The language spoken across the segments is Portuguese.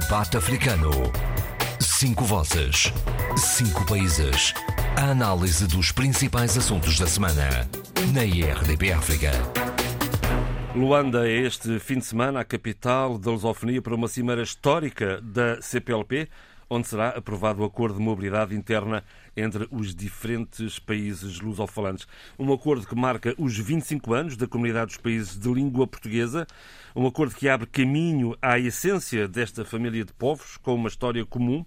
Debate Africano. Cinco vozes. Cinco países. A análise dos principais assuntos da semana. Na IRDP África. Luanda é este fim de semana a capital da lusofonia para uma cimeira histórica da CPLP, onde será aprovado o acordo de mobilidade interna entre os diferentes países lusofalantes. Um acordo que marca os 25 anos da Comunidade dos Países de Língua Portuguesa, um acordo que abre caminho à essência desta família de povos com uma história comum.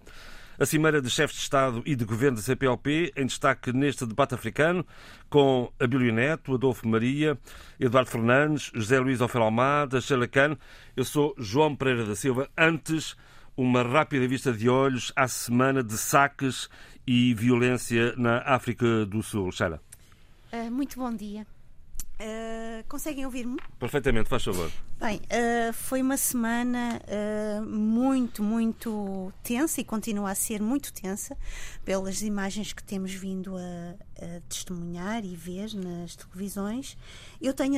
A Cimeira de Chefes de Estado e de Governo da CPLP, em destaque neste debate africano, com Abílio Neto, Adolfo Maria, Eduardo Fernandes, José Luís Ofel Almada, Sheila Cano. Eu sou João Pereira da Silva. Antes, uma rápida vista de olhos à semana de saques e violência na África do Sul. Sheila. Uh, muito bom dia. Uh, conseguem ouvir-me? Perfeitamente, faz favor. Bem, uh, foi uma semana uh, muito, muito tensa e continua a ser muito tensa pelas imagens que temos vindo a, a testemunhar e ver nas televisões. Eu tenho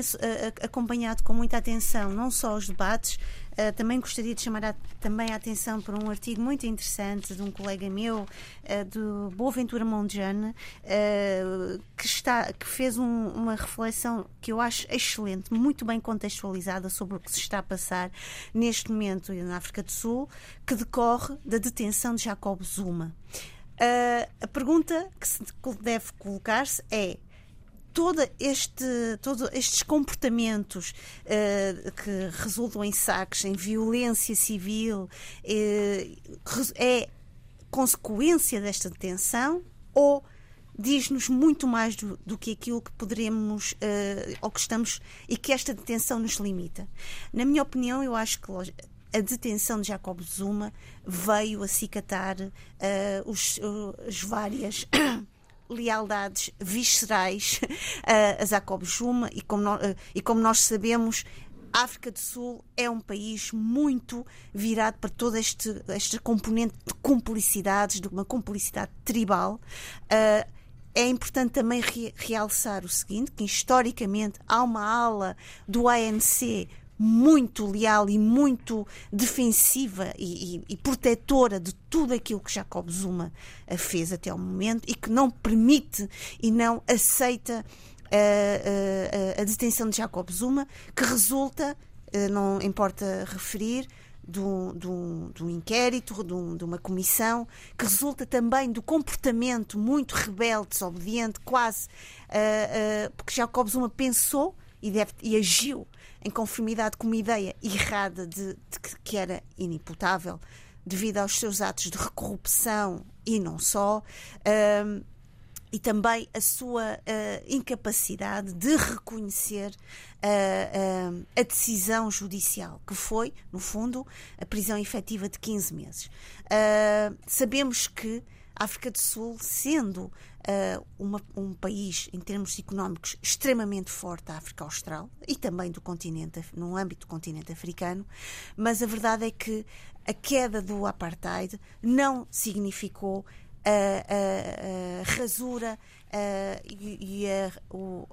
acompanhado com muita atenção não só os debates, Uh, também gostaria de chamar a, também a atenção para um artigo muito interessante de um colega meu, uh, do Boaventura Mondjane, uh, que, está, que fez um, uma reflexão que eu acho excelente, muito bem contextualizada sobre o que se está a passar neste momento na África do Sul, que decorre da detenção de Jacob Zuma. a pergunta que se deve colocar-se é todo este, todos estes comportamentos uh, que resultam em saques, em violência civil, uh, é consequência desta detenção ou diz-nos muito mais do, do, que aquilo que poderemos uh, ou que estamos e que esta detenção nos limita. Na minha opinião, eu acho que a detenção de Jacob Zuma veio acicatar uh, os, as várias lealdades viscerais a Jacob Zuma e como, nós, e como nós sabemos a África do Sul é um país muito virado para todo este, este componente de cumplicidades, de uma cumplicidade tribal. Uh, é importante também re realçar o seguinte, que historicamente há uma ala do ANC muito leal e muito defensiva e, e, e, protetora de tudo aquilo que Jacob Zuma eh, fez até o momento e que não permite e não aceita a, eh, a, eh, a detenção de Jacob Zuma, que resulta, não importa referir, de um, inquérito, de, um, de, uma comissão, que resulta também do comportamento muito rebelde, desobediente, quase, uh, uh, porque Jacob Zuma pensou e, deve, e agiu em conformidade com uma ideia errada de, de que, era inimputável devido aos seus atos de corrupção e não só. Um, e também a sua uh, incapacidade de reconhecer uh, uh, a decisão judicial, que foi, no fundo, a prisão efetiva de 15 meses. sabemos que a África do Sul, sendo uh, uma, um país em termos económicos extremamente forte, a África Austral e também do continente, no âmbito do continente africano, mas a verdade é que a queda do apartheid não significou a, a, a rasura e, e a, o,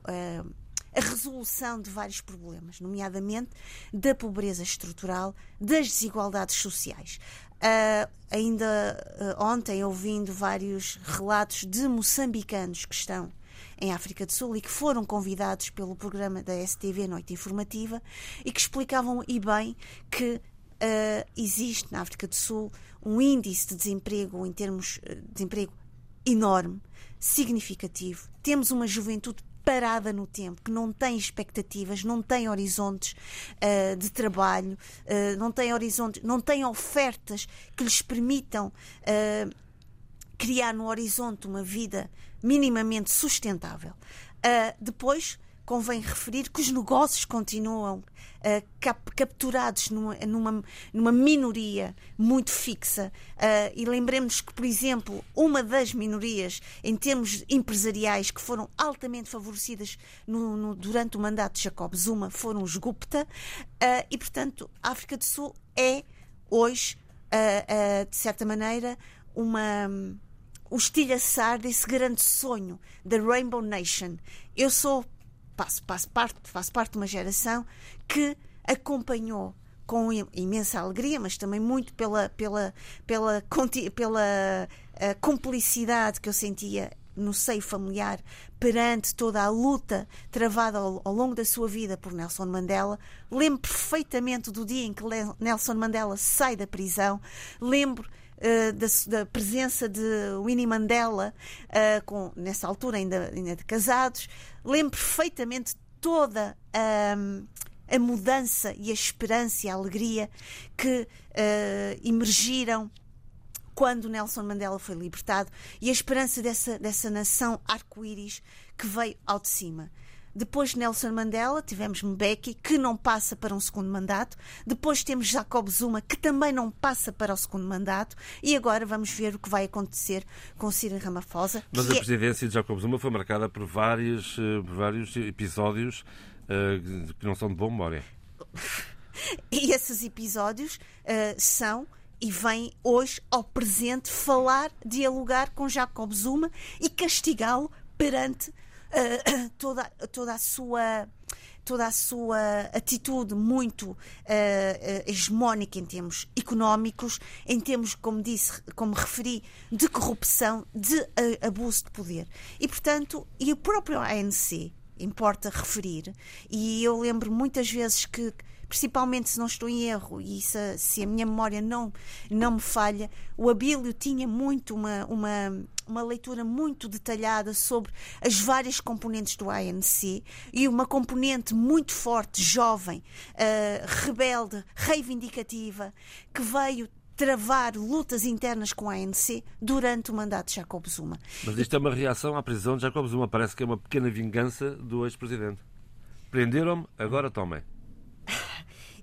a resolução de vários problemas, nomeadamente da pobreza estrutural, das desigualdades sociais. Uh, ainda uh, ontem, ouvindo vários relatos de moçambicanos que estão em África do Sul e que foram convidados pelo programa da STV Noite Informativa e que explicavam e bem que uh, existe na África do Sul um índice de desemprego em termos de desemprego enorme, significativo. Temos uma juventude parada no tempo, que não tem expectativas, não tem horizontes uh, de trabalho, uh, não tem horizontes, não tem ofertas que lhes permitam uh, criar no horizonte uma vida minimamente sustentável. depois, convém referir que os negócios continuam uh, cap capturados numa, numa, numa, minoria muito fixa. Uh, e lembremos que, por exemplo, uma das minorias, em termos empresariais, que foram altamente favorecidas no, no, durante o mandato de Jacob Zuma, foram os Gupta. Uh, e, portanto, a África do Sul é, hoje, de certa maneira, uma o estilhaçar desse grande sonho da Rainbow Nation. Eu sou faço, faço, parte, faço parte de uma geração que acompanhou com imensa alegria, mas também muito pela, pela, pela, pela uh, cumplicidade que eu sentia no seio familiar perante toda a luta travada ao, ao, longo da sua vida por Nelson Mandela. Lembro perfeitamente do dia em que Nelson Mandela sai da prisão. Lembro uh, da, da, presença de Winnie Mandela, uh, com, nessa altura ainda, ainda de casados. Lembro perfeitamente toda a. a mudança e a esperança e a alegria que uh, emergiram quando Nelson Mandela foi libertado e a esperança dessa, dessa nação arco-íris que veio ao de cima. Depois de Nelson Mandela, tivemos Mbeki, que não passa para um segundo mandato. Depois temos Jacob Zuma, que também não passa para o segundo mandato. E agora vamos ver o que vai acontecer com Cyril Ramaphosa. Mas a é... presidência de Jacob Zuma foi marcada por vários, eh, por vários episódios uh, que não são de boa memória. e esses episódios uh, são e vem hoje ao presente falar, dialogar com Jacob Zuma e castigá-lo perante uh, toda, toda a sua toda a sua atitude muito uh, hegemónica em termos económicos, em termos, como disse, como referi, de corrupção, de uh, abuso de poder. E, portanto, e o próprio ANC, importa referir, e eu lembro muitas vezes que principalmente se não estou em erro e se, se, a minha memória não, não me falha, o Abílio tinha muito uma, uma, uma leitura muito detalhada sobre as várias componentes do ANC e uma componente muito forte, jovem, uh, rebelde, reivindicativa, que veio travar lutas internas com a ANC durante o mandato de Jacob Zuma. Mas isto é uma reação à prisão de Jacob Zuma. Parece que é uma pequena vingança do ex-presidente. Prenderam-me, agora tomem.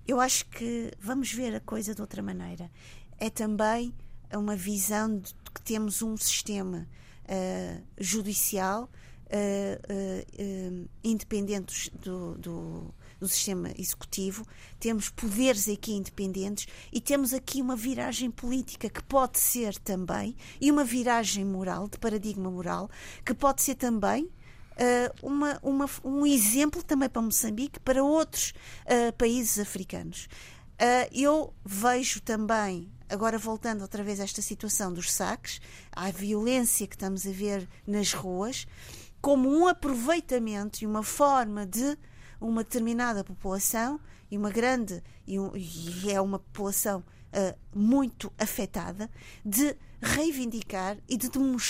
Eu acho que vamos ver a coisa de outra maneira. É também uma visão de que temos um sistema uh, judicial uh, uh, independente do, do, do, sistema executivo, temos poderes aqui independentes e temos aqui uma viragem política que pode ser também, e uma viragem moral, de paradigma moral, que pode ser também uma, uma, um exemplo também para Moçambique, para outros países africanos. Eu vejo também, agora voltando outra vez a esta situação dos saques, à violência que estamos a ver nas ruas, como um aproveitamento e uma forma de uma determinada população e uma grande e, um, e é uma população uh, muito afetada de reivindicar e de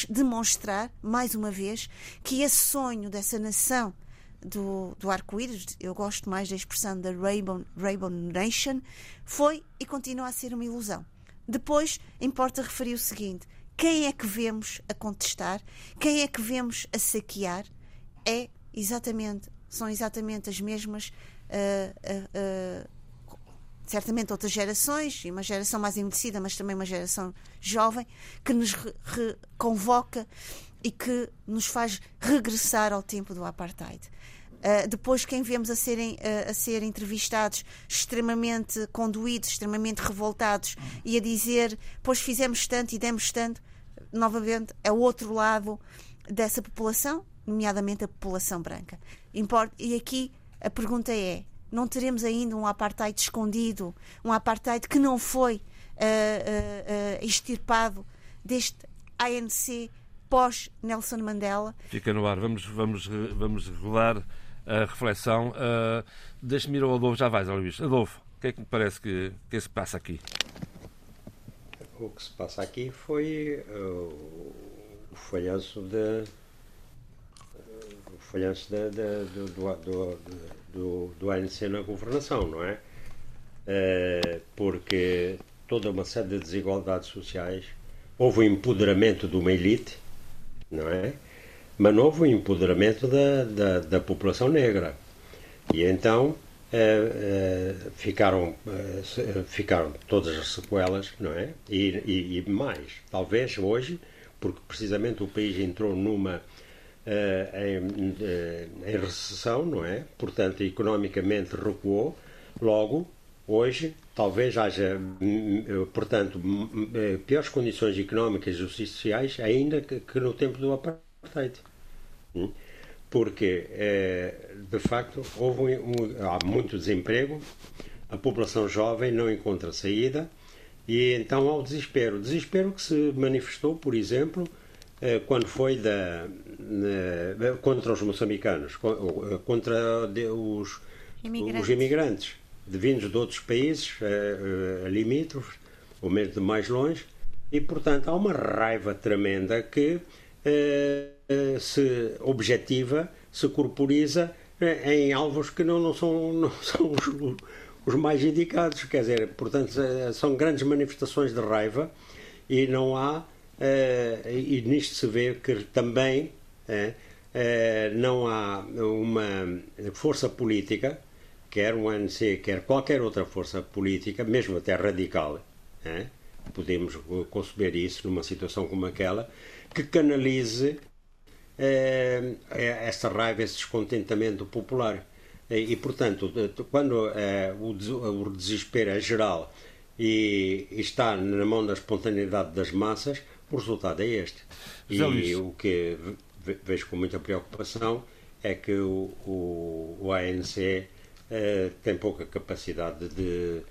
demonstrar, mais uma vez, que esse sonho dessa nação do, do arco-íris, eu gosto mais da expressão da Rainbow, Rainbow Nation, foi e continua a ser uma ilusão. Depois, importa referir o seguinte: quem é que vemos a contestar, quem é que vemos a saquear, é exatamente, são exatamente as mesmas. Uh, uh, uh, certamente outras gerações, e uma geração mais envelhecida, mas também uma geração jovem, que nos convoca e que nos faz regressar ao tempo do apartheid. Uh, depois, quem vemos a serem uh, a ser entrevistados extremamente conduídos, extremamente revoltados e a dizer, pois fizemos tanto e demos tanto, novamente é o outro lado dessa população, nomeadamente a população branca. e aqui a pergunta é: não teremos ainda um apartheid escondido, um apartheid que não foi uh, extirpado deste ANC pós Nelson Mandela. Fica no ar, vamos, vamos, vamos regular a reflexão. Uh, Deixe-me ir ao Adolfo, vais, Luís. Adolfo, o que é que me parece que, que se passa aqui? O que se passa aqui foi uh, o falhanço de o falhanço de, de, do, do, do, do ANC na governação, não é? Uh, porque toda uma série de desigualdades sociais, houve o empoderamento de uma elite, não é? Mas houve o empoderamento da, da, da população negra. E então uh, uh, ficaram, ficaram todas as sequelas, não é? E, e, e mais, talvez hoje, porque precisamente o país entrou numa eh, em, eh, em recessão, não é? Portanto, economicamente recuou. Logo, hoje, talvez haja, hum, hum, portanto, hum, eh, piores condições económicas e sociais ainda que, que no tempo do apartheid. Porque, de facto, houve há muito desemprego, a população jovem não encontra saída e então há o desespero. O desespero que se manifestou, por exemplo, eh, quando foi da, contra os moçambicanos, eh, contra os imigrantes, os imigrantes vindos de outros países limítrofes, ou mesmo de mais longe, e portanto há uma raiva tremenda que se objetiva, se corporiza em alvos que não, não são, não são os, os mais indicados. Quer dizer, portanto, eh, são grandes manifestações de raiva e não há, eh, e nisto se vê que também eh, não há uma força política, quer o ANC, quer qualquer outra força política, mesmo até radical, podemos conceber isso numa situação como aquela, que canalize essa raiva, esse descontentamento popular. E, portanto, quando é, o desespero é geral e está na mão da espontaneidade das massas, o resultado é este. E o que vejo com muita preocupação é que o, o, o ANC eh, tem pouca capacidade de,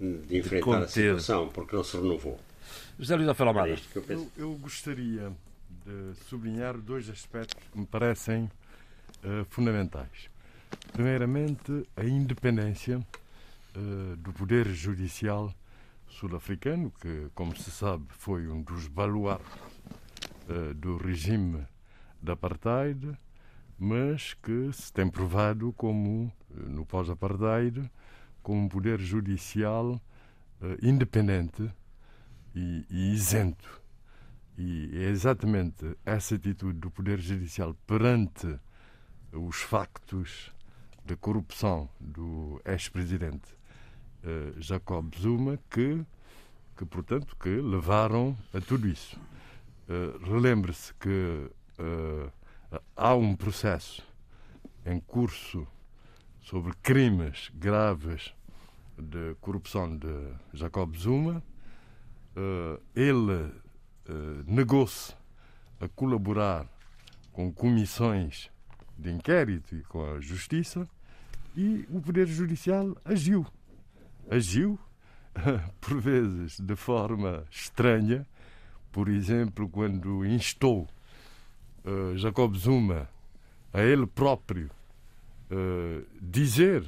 de enfrentar de a situação, porque não se renovou. José Luís Alfaro Almada. É eu, eu, gostaria de sublinhar dois aspectos que me parecem uh, fundamentais. Primeiramente, a independência uh, do Poder Judicial sul-africano, que, como se sabe, foi um dos baluartes uh, do regime da apartheid, mas que se tem provado como, no pós-apartheid, como um poder judicial independente e, e isento. E é exatamente essa atitude do Poder Judicial perante os factos da corrupção do ex-presidente uh, Jacob Zuma que, que, portanto, que levaram a tudo isso. Uh, Relembre-se que uh, há um processo em curso sobre crimes graves de corrupção de Jacob Zuma. ele negou-se a colaborar com comissões de inquérito e com a justiça e o Poder Judicial agiu. Agiu, por vezes, de forma estranha. Por exemplo, quando instou uh, Jacob Zuma a ele próprio uh, dizer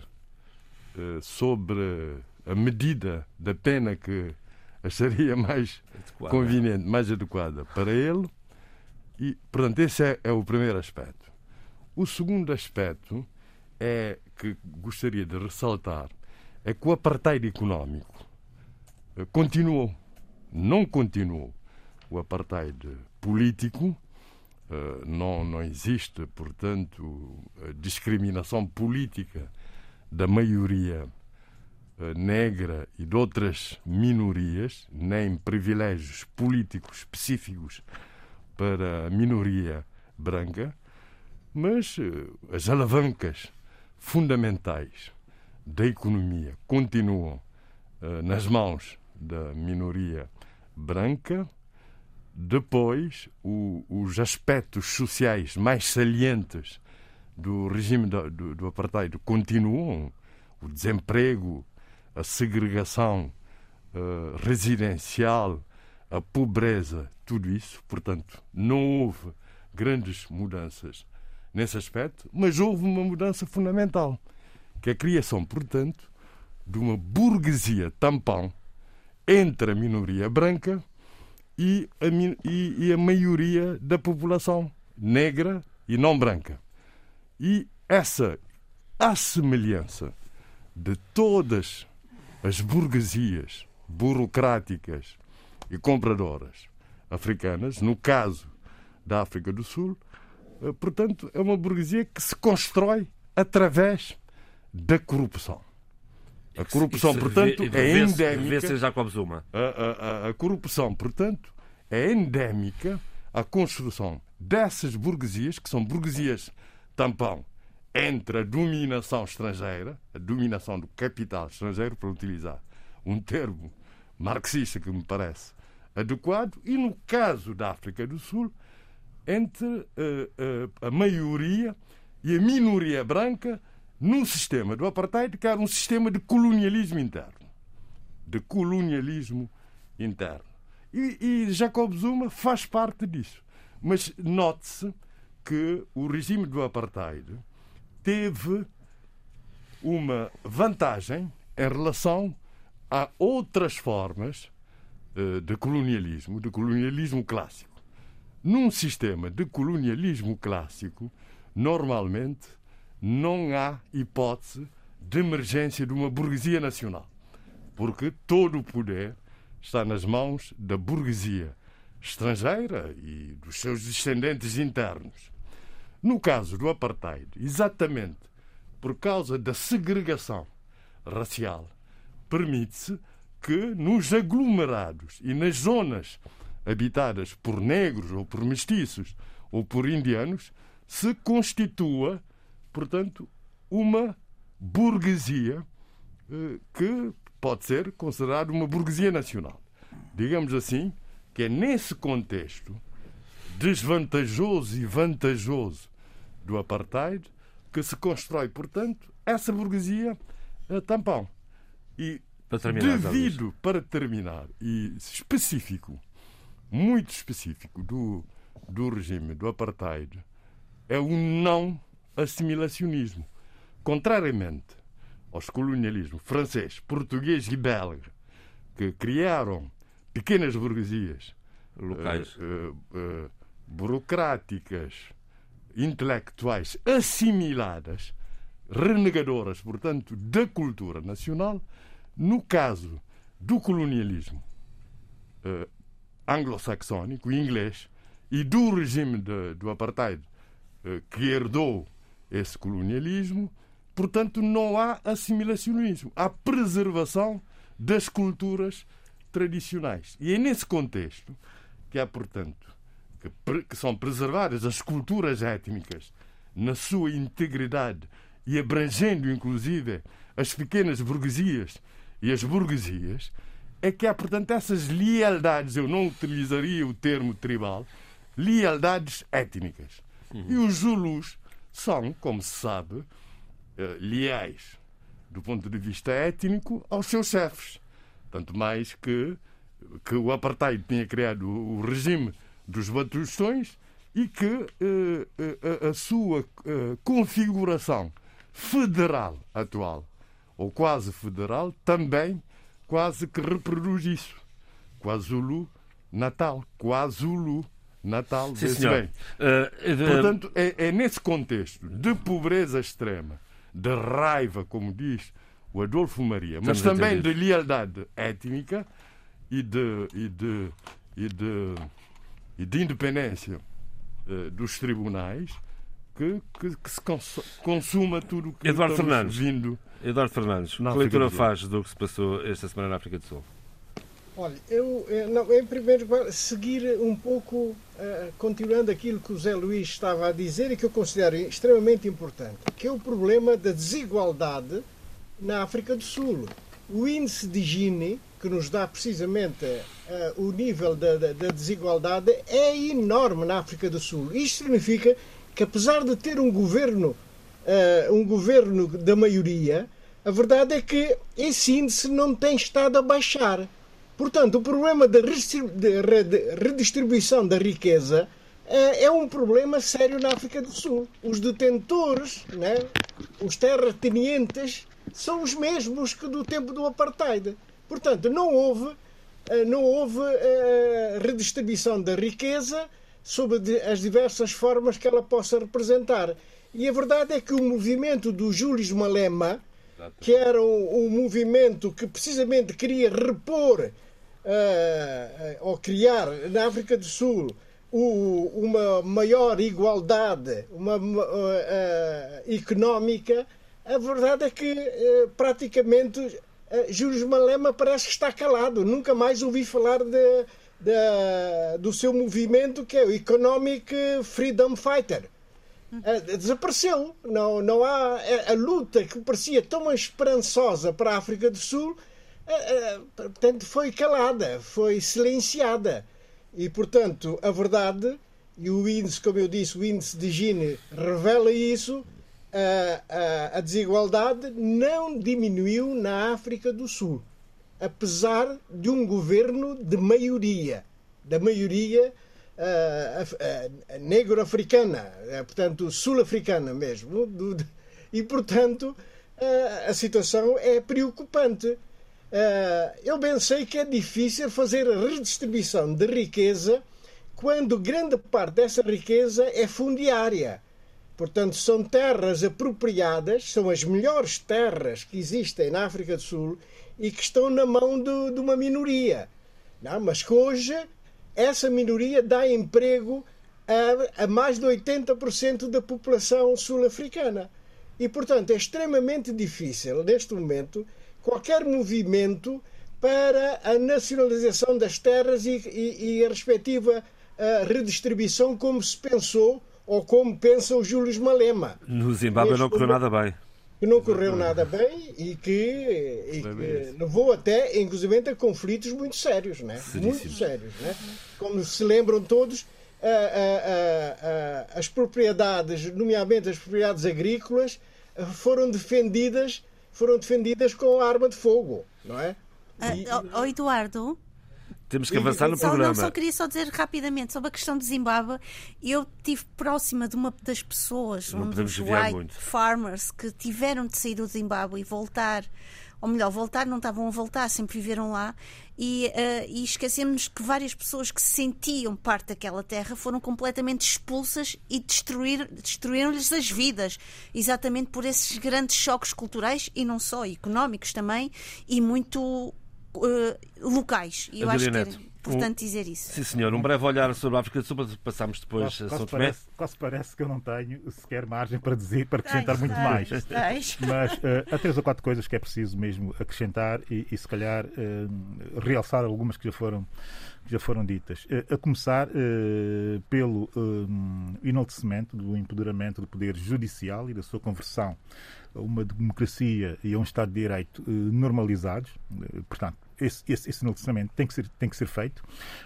uh, sobre a medida da pena que acharia mais adequada. conveniente, mais adequada para ele. E, portanto, esse é, é o primeiro aspecto. O segundo aspecto é que gostaria de ressaltar é que o apartheid económico eh, continuou, não continuou. O apartheid político eh, não, não existe, portanto, discriminação política da maioria negra e de outras minorias, nem privilégios políticos específicos para a minoria branca, mas as alavancas fundamentais da economia continuam uh, nas mãos da minoria branca. Depois, o, os aspectos sociais mais salientes do regime do, do, do apartheid continuam. O desemprego, a segregação uh, residencial, a pobreza, tudo isso. Portanto, não houve grandes mudanças nesse aspecto, mas houve uma mudança fundamental, que é a criação, portanto, de uma burguesia tampão entre a minoria branca e a, e, e a maioria da população negra e não branca. E essa assemelhança de todas as burguesias burocráticas e compradoras africanas, no caso da África do Sul, eh, portanto, é uma burguesia que se constrói através da corrupção. A corrupção, isso, portanto, é endémica. Jacob Zuma. A, a, a, corrupção, portanto, é endémica à construção dessas burguesias, que são burguesias tampão entre a dominação estrangeira, a dominação do capital estrangeiro, para utilizar um termo marxista que me parece adequado, e no caso da África do Sul, entre uh, uh, a maioria e a minoria branca num sistema do apartheid que era um sistema de colonialismo interno. De colonialismo interno. E, e Jacob Zuma faz parte disso. Mas note-se que o regime do apartheid teve uma vantagem em relação a outras formas eh, de colonialismo, de colonialismo clássico. Num sistema de colonialismo clássico, normalmente não há hipótese de emergência de uma burguesia nacional, porque todo o poder está nas mãos da burguesia estrangeira e dos seus descendentes internos. No caso do apartheid, exatamente por causa da segregação racial, permite-se que nos aglomerados e nas zonas habitadas por negros ou por mestiços ou por indianos se constitua, portanto, uma burguesia eh, que pode ser considerada uma burguesia nacional. Digamos assim, que é nesse contexto desvantajoso e vantajoso do apartheid que se constrói, portanto, essa burguesia eh, tampão. E para terminar, devido, para terminar, e específico, muito específico do, do regime do apartheid, é o não assimilacionismo. Contrariamente aos colonialismos francês, português e belga, que criaram pequenas burguesias locais, uh, uh, uh, burocráticas, intelectuais assimiladas, renegadoras, portanto, da cultura nacional, no caso do colonialismo uh, anglo-saxónico, inglês, e do regime de, do apartheid uh, que herdou esse colonialismo, portanto, não há assimilacionismo, há preservação das culturas tradicionais. E é nesse contexto que há, portanto, que, que são preservadas as culturas étnicas na sua integridade e abrangendo, inclusive, as pequenas burguesias e as burguesias, é que há, portanto, essas lealdades, eu não utilizaria o termo tribal, lealdades étnicas. Uhum. E os Zulus são, como se sabe, eh, leais do ponto de vista étnico aos seus chefes. Tanto mais que, que o apartheid tinha criado o regime dos batustões e que eh, a, a, sua eh, configuração federal atual ou quase federal, também quase que reproduz isso. KwaZulu Natal. KwaZulu Natal. Sim, senhor. Bem. Uh, de... Portanto, é, é, nesse contexto de pobreza extrema, de raiva, como diz o Adolfo Maria, mas também de lealdade étnica e de, e de, e de, e de independência uh, dos tribunais, que, que, que se consuma tudo o que Eduardo Fernandes, vindo. Eduardo Fernandes, que leitura faz do que se passou esta semana na África do Sul? Olha, eu, eu não, em primeiro lugar, seguir um pouco, uh, continuando aquilo que o Zé Luís estava a dizer e que eu considero extremamente importante, que é o problema da desigualdade na África do Sul. O índice de Gini, que nos dá precisamente uh, o nível da, da, da desigualdade, é enorme na África do Sul. Isto significa que apesar de ter um governo, uh, um governo da maioria, a verdade é que esse índice não tem estado a baixar. Portanto, o problema da redistribuição da riqueza uh, é um problema sério na África do Sul. Os detentores, né, os terratenientes, são os mesmos que do tempo do apartheid. Portanto, não houve, uh, não houve redistribuição da riqueza sob as diversas formas que ela possa representar. E a verdade é que o movimento do Júlio Malema, que era um, um, movimento que precisamente queria repor uh, ou criar na África do Sul o, uma maior igualdade uma, uh, uh, económica, a verdade é que praticamente Júlio Malema parece que está calado. Nunca mais ouvi falar de da, do seu movimento que é o Economic Freedom Fighter. Uh, desapareceu. Não, não há a, a, luta que parecia tão esperançosa para a África do Sul, portanto, foi calada, foi silenciada. E, portanto, a verdade, e o índice, como eu disse, o índice de Gini revela isso, a, a, a desigualdade não diminuiu na África do Sul, apesar de um governo de maioria, da maioria uh, negro-africana, uh, portanto sul-africana mesmo, e portanto a situação é preocupante. eu bem sei que é difícil fazer a redistribuição de riqueza quando grande parte dessa riqueza é fundiária. Portanto, são terras apropriadas, são as melhores terras que existem na África do Sul e que estão na mão de, de uma minoria. Não, mas que hoje essa minoria dá emprego a, a mais de 80% da população sul-africana. E, portanto, é extremamente difícil, neste momento, qualquer movimento para a nacionalização das terras e, e, e a respectiva a redistribuição como se pensou ou como pensa o Júlio Malema. No Zimbábue não correu nada bem. Que não correu nada bem e que, e que levou até, inclusive, a conflitos muito sérios, né? muito sérios. Né? Como se lembram todos, a, a, a, as propriedades, nomeadamente as propriedades agrícolas, foram defendidas, foram defendidas com arma de fogo, não é? E, oh, Eduardo, temos que avançar no programa. Não, só queria só dizer rapidamente sobre a questão de Zimbábue. Eu estive próxima de uma das pessoas, não um dos white muito. farmers, que tiveram de sair do Zimbábue e voltar, ou melhor, voltar, não estavam a voltar, sempre viveram lá. E, uh, e esquecemos que várias pessoas que se sentiam parte daquela terra foram completamente expulsas e destruir, destruíram-lhes as vidas, exatamente por esses grandes choques culturais e não só, económicos também, e muito uh, locais. E eu acho que é importante um, dizer isso. Sim, senhor. Um breve olhar sobre a África do Sul, passamos depois a São Tomé. Parece, quase parece que eu não tenho sequer margem para dizer, para acrescentar muito mais. Mas uh, há três ou quatro coisas que é preciso mesmo acrescentar e, e se calhar, uh, realçar algumas que já foram já foram ditas. A começar uh, pelo uh, enaltecimento do empoderamento do poder judicial e da sua conversão a uma democracia e a um Estado de Direito uh, normalizados. portanto, esse, esse, esse enaltecimento tem que, ser, tem que ser feito,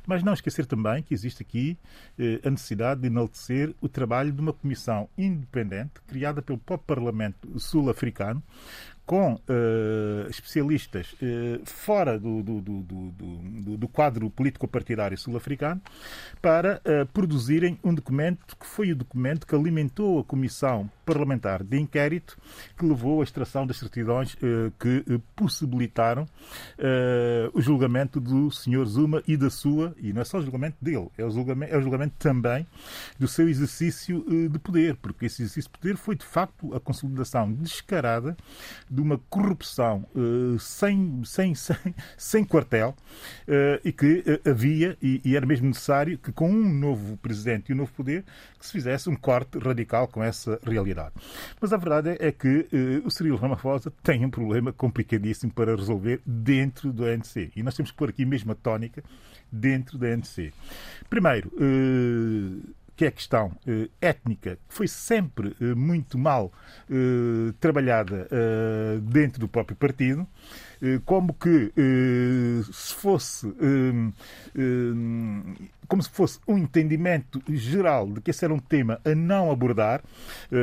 mas não esquecer também que existe aqui eh, a necessidade de enaltecer o trabalho de uma comissão independente criada pelo próprio Parlamento sul-africano, com uh, especialistas uh, fora do, do, do, do, quadro político-partidário sul-africano para uh, produzirem um documento que foi o documento que alimentou a Comissão Parlamentar de Inquérito que levou à extração das certidões que possibilitaram o julgamento do Sr. Zuma e da sua, e não é só o julgamento dele, é o julgamento, é o julgamento também do seu exercício de poder, porque esse exercício de poder foi de facto a consolidação descarada de uma corrupção uh, sem, sem, sem, sem quartel uh, e que uh, havia e, era mesmo necessário que com um novo presidente e um novo poder que se fizesse um corte radical com essa realidade. Mas a verdade é, é que o Cirilo Ramaphosa tem um problema complicadíssimo para resolver dentro do ANC e nós temos que pôr aqui mesmo a tónica dentro da ANC. Primeiro, que é a questão eh, étnica, que foi sempre eh, muito mal eh, trabalhada dentro do próprio partido, como que se fosse como se fosse um entendimento geral de que esse era um tema a não abordar,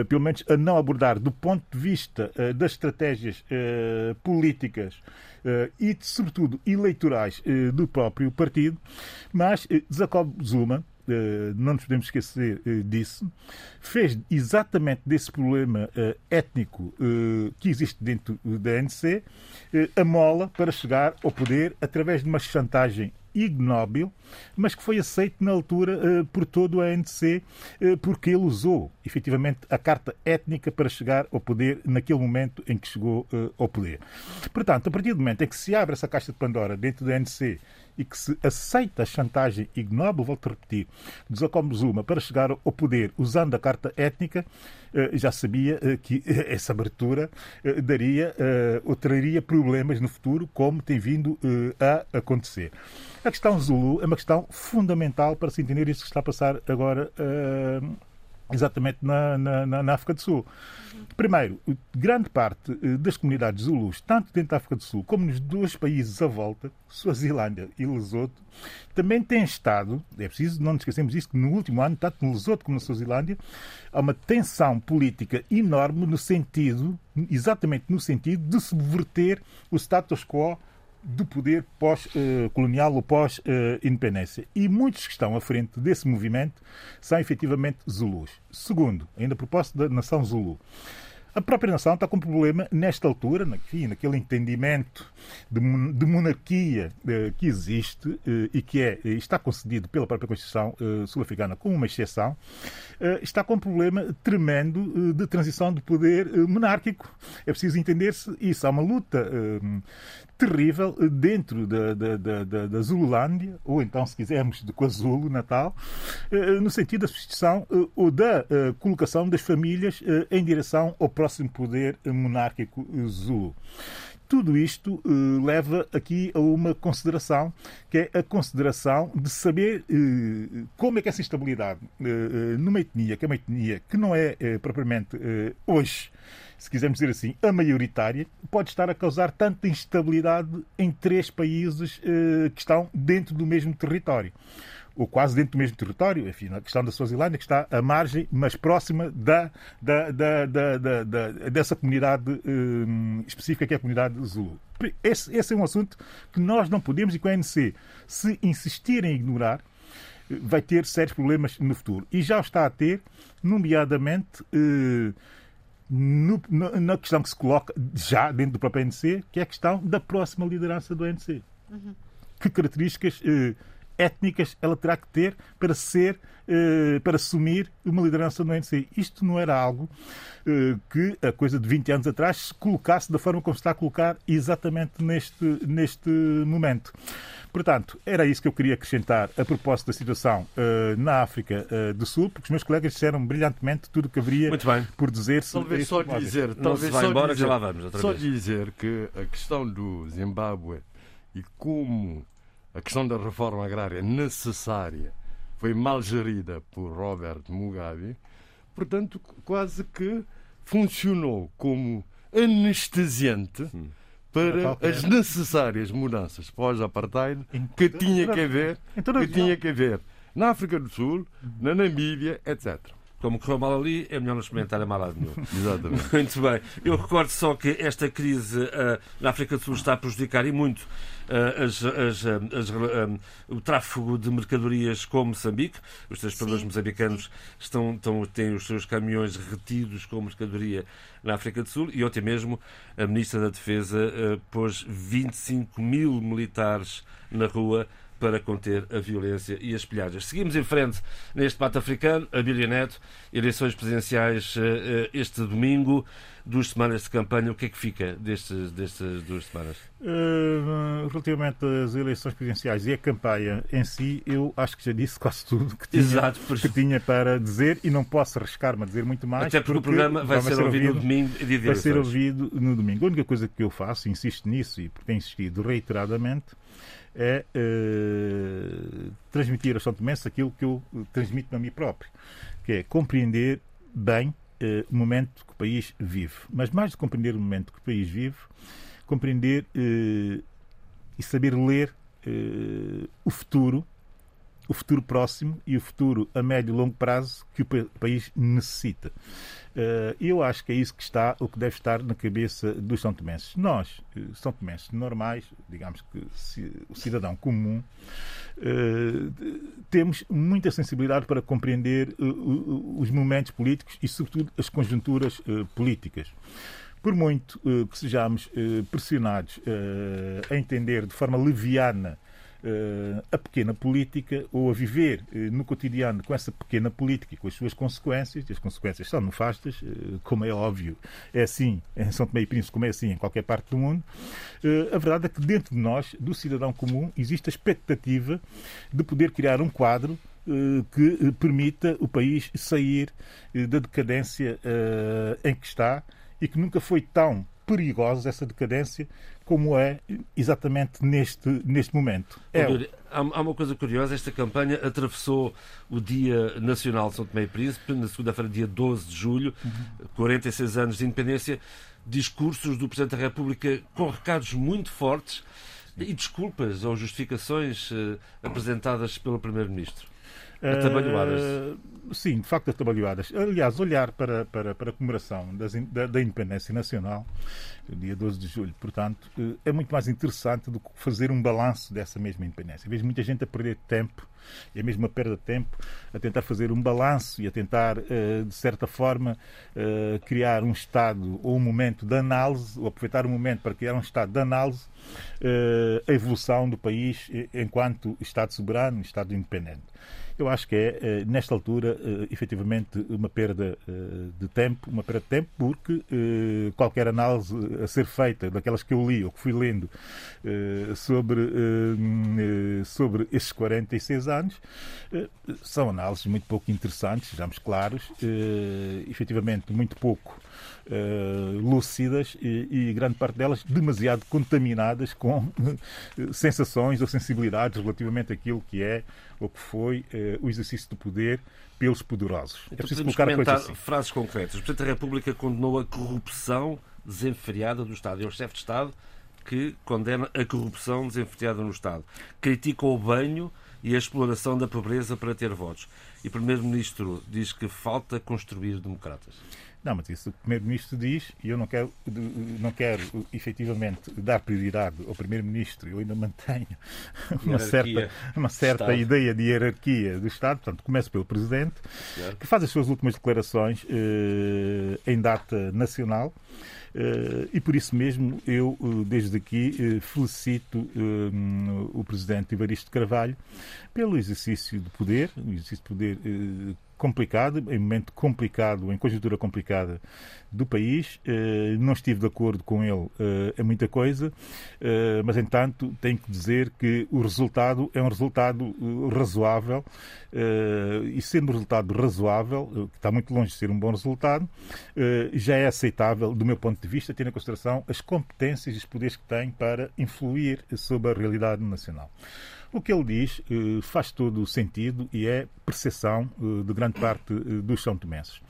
pelo menos a não abordar do ponto de vista das estratégias políticas e, sobretudo, eleitorais do próprio partido, mas Jacob Zuma não nos podemos esquecer eh, disso, fez exatamente desse problema eh, étnico que existe dentro da ANC a mola para chegar ao poder através de uma chantagem ignóbil, mas que foi aceito na altura uh, por todo a ANC, uh, porque ele usou efetivamente a carta étnica para chegar ao poder naquele momento em que chegou uh, ao poder. Portanto, a partir do momento em que se abre essa caixa de Pandora dentro da ANC e que se aceita a chantagem ignóbil, volto a repetir, de Jacob Zuma para chegar ao poder usando a carta étnica, já sabia que essa abertura daria ou traria problemas no futuro, como tem vindo a acontecer. A questão Zulu é uma questão fundamental para se entender isto que está a passar agora exatamente na, na, na, África do Sul. Primeiro, grande parte eh, das comunidades zulus, tanto dentro da África do Sul como nos dois países à volta, Suazilândia e Lesoto, também têm estado, é preciso, não nos esquecemos isso, que no último ano, tanto no Lesoto como na Suazilândia, há uma tensão política enorme no sentido, exatamente no sentido de subverter o status quo do poder pós-colonial ou pós-independência. E muitos que estão à frente desse movimento são efetivamente Zulus. Segundo, ainda a propósito da nação Zulu. A própria nação está com um problema nesta altura, enfim, naquele entendimento de, de monarquia eh, que existe eh, e que é, está concedido pela própria Constituição eh, sul-africana como uma exceção, eh, está com um problema tremendo eh, de transição de poder eh, monárquico. É preciso entender-se isso. Há uma luta terrível dentro da, da, da, da, Zululândia, ou então, se quisermos, de KwaZulu, Natal, no sentido da substituição ou da colocação das famílias em direção ao próximo poder monárquico Zulu. Tudo isto uh, leva aqui a uma consideração, que é a consideração de saber uh, como é que essa instabilidade uh, numa etnia, que é uma etnia que não é propriamente hoje, se quisermos dizer assim, a maioritária, pode estar a causar tanta instabilidade em três países que estão dentro do mesmo território ou quase dentro do mesmo território, enfim, na questão da Suazilândia, que está à margem, mas próxima da, da, da, da dessa comunidade um, específica que é a comunidade Zulu. Esse, esse, é um assunto que nós não podemos e com a ANC, se insistir em ignorar, vai ter sérios problemas no futuro. E já está a ter, nomeadamente. Uh, no, na questão que se coloca já dentro do próprio ANC, que é a questão da próxima liderança do ANC. Uhum. Que características uh, étnicas ela terá que ter para ser, eh, para assumir uma liderança no ANC. Isto não era algo eh, que, a coisa de 20 anos atrás, se colocasse da forma como se está a colocar exatamente neste, neste momento. Portanto, era isso que eu queria acrescentar a propósito da situação uh, na África uh, do Sul, porque os meus colegas disseram brilhantemente tudo o que haveria por dizer Talvez só dizer, talvez só embora, dizer, lá vamos, só dizer que a questão do Zimbábue e como a questão da reforma agrária necessária foi mal gerida por Robert Mugabe, portanto, quase que funcionou como anestesiante hum. para as necessárias mudanças pós-apartheid que tinha que haver, que tinha que haver na África do Sul, na Namíbia, etc. Como correu mal ali, é melhor não experimentar a mal lado nenhum. Exatamente. Muito bem. Eu recordo só que esta crise uh, na África do Sul está a prejudicar e muito as, as, as, um, o tráfego de mercadorias com Moçambique. Os transportadores moçambicanos estão, estão, têm os seus caminhões retidos com mercadoria na África do Sul e ontem mesmo a Ministra da Defesa uh, pôs 25 mil militares na rua para conter a violência e as pilhagens. Seguimos em frente neste debate africano. A Bíblia Neto, eleições presidenciais eh, este domingo, duas semanas de campanha. O que é que fica destes, destas duas semanas? Uh, relativamente às eleições presidenciais e a campanha em si, eu acho que já disse quase tudo que tinha, Exato, que tinha para dizer e não posso arriscar-me a dizer muito mais. Até porque, porque o programa vai, ser, ser ouvido no domingo. Vai ser ouvido no domingo. A única coisa que eu faço, insisto nisso e tenho insistido reiteradamente, é uh, transmitir aos São Tomenses aquilo que eu transmito a mim próprio, que é compreender bem uh, o momento que o país vive. Mas mais de compreender o momento que o país vive, compreender uh, e saber ler o futuro, o futuro próximo e o futuro a médio e longo prazo que o país necessita. Uh, eu acho que é isso que está, o que deve estar na cabeça dos São Tomenses. Nós, eh, São Tomenses normais, digamos que o cidadão comum, uh, temos muita sensibilidade para compreender os momentos políticos e, sobretudo, as conjunturas políticas. Por muito que sejamos pressionados a entender de forma leviana a pequena política ou a viver uh, no cotidiano com essa pequena política e com as suas consequências, e as consequências são nefastas, uh, como é óbvio, é assim em São Tomé e Príncipe, como é assim em qualquer parte do mundo, a verdade é que dentro de nós, do cidadão comum, existe a expectativa de poder criar um quadro que permita o país sair da decadência em que está e que nunca foi tão perigosos, essa decadência, como é exatamente neste, neste momento. É... Há uma coisa curiosa, esta campanha atravessou o Dia Nacional de São Tomé e Príncipe, na segunda-feira, dia 12 de julho, uhum. 46 anos de independência, discursos do Presidente da República com recados muito fortes e desculpas ou justificações uh, apresentadas pelo Primeiro-Ministro. Atabalhoadas. Uh, sim, de facto, atabalhoadas. Aliás, olhar para, para, para a comemoração das, da, da, independência nacional, dia 12 de julho, portanto, uh, é muito mais interessante do que fazer um balanço dessa mesma independência. Vejo muita gente a perder tempo, e a mesma perda de tempo, a tentar fazer um balanço e a tentar, uh, de certa forma, criar um estado ou um momento de análise, ou aproveitar um momento para criar um estado de análise, a evolução do país enquanto Estado soberano, Estado independente. Eu acho que é, eh, nesta altura, eh, efetivamente, uma perda eh, de tempo, uma perda de tempo, porque qualquer análise a ser feita, daquelas que eu li ou que fui lendo, sobre, sobre esses 46 anos, são análises muito pouco interessantes, sejamos claros, efetivamente muito pouco lúcidas e, e, grande parte delas demasiado contaminadas com sensações ou sensibilidades relativamente àquilo que é ou que foi uh, o exercício do poder pelos poderosos. Então, é preciso colocar comentar assim. frases concretas. O Presidente da República condenou a corrupção desenfreada do Estado. É o chefe de Estado que condena a corrupção desenfreada no Estado. Critica o banho e a exploração da pobreza para ter votos. E o Primeiro-Ministro diz que falta construir democratas. Não, mas isso o Primeiro-Ministro diz, e eu não quero, não quero efetivamente dar prioridade ao Primeiro-Ministro, eu ainda mantenho uma certa, uma certa ideia de hierarquia do Estado, portanto, começo pelo Presidente, que faz as suas últimas declarações eh, em data nacional. Uh, e por isso mesmo eu, uh, desde aqui, uh, felicito o Presidente Evaristo Carvalho pelo exercício de poder, um exercício de poder complicado, em momento complicado, em conjuntura complicada do país. Eh, não estive de acordo com ele eh, em muita coisa, eh, mas, entanto, tenho que dizer que o resultado é um resultado razoável e, sendo um resultado razoável, que está muito longe de ser um bom resultado, já é aceitável, do meu ponto de vista, tendo em consideração as competências e os poderes que tem para influir sobre a realidade nacional. O que ele diz eh, faz todo o sentido e é percepção eh, de grande parte eh, dos são tomenses.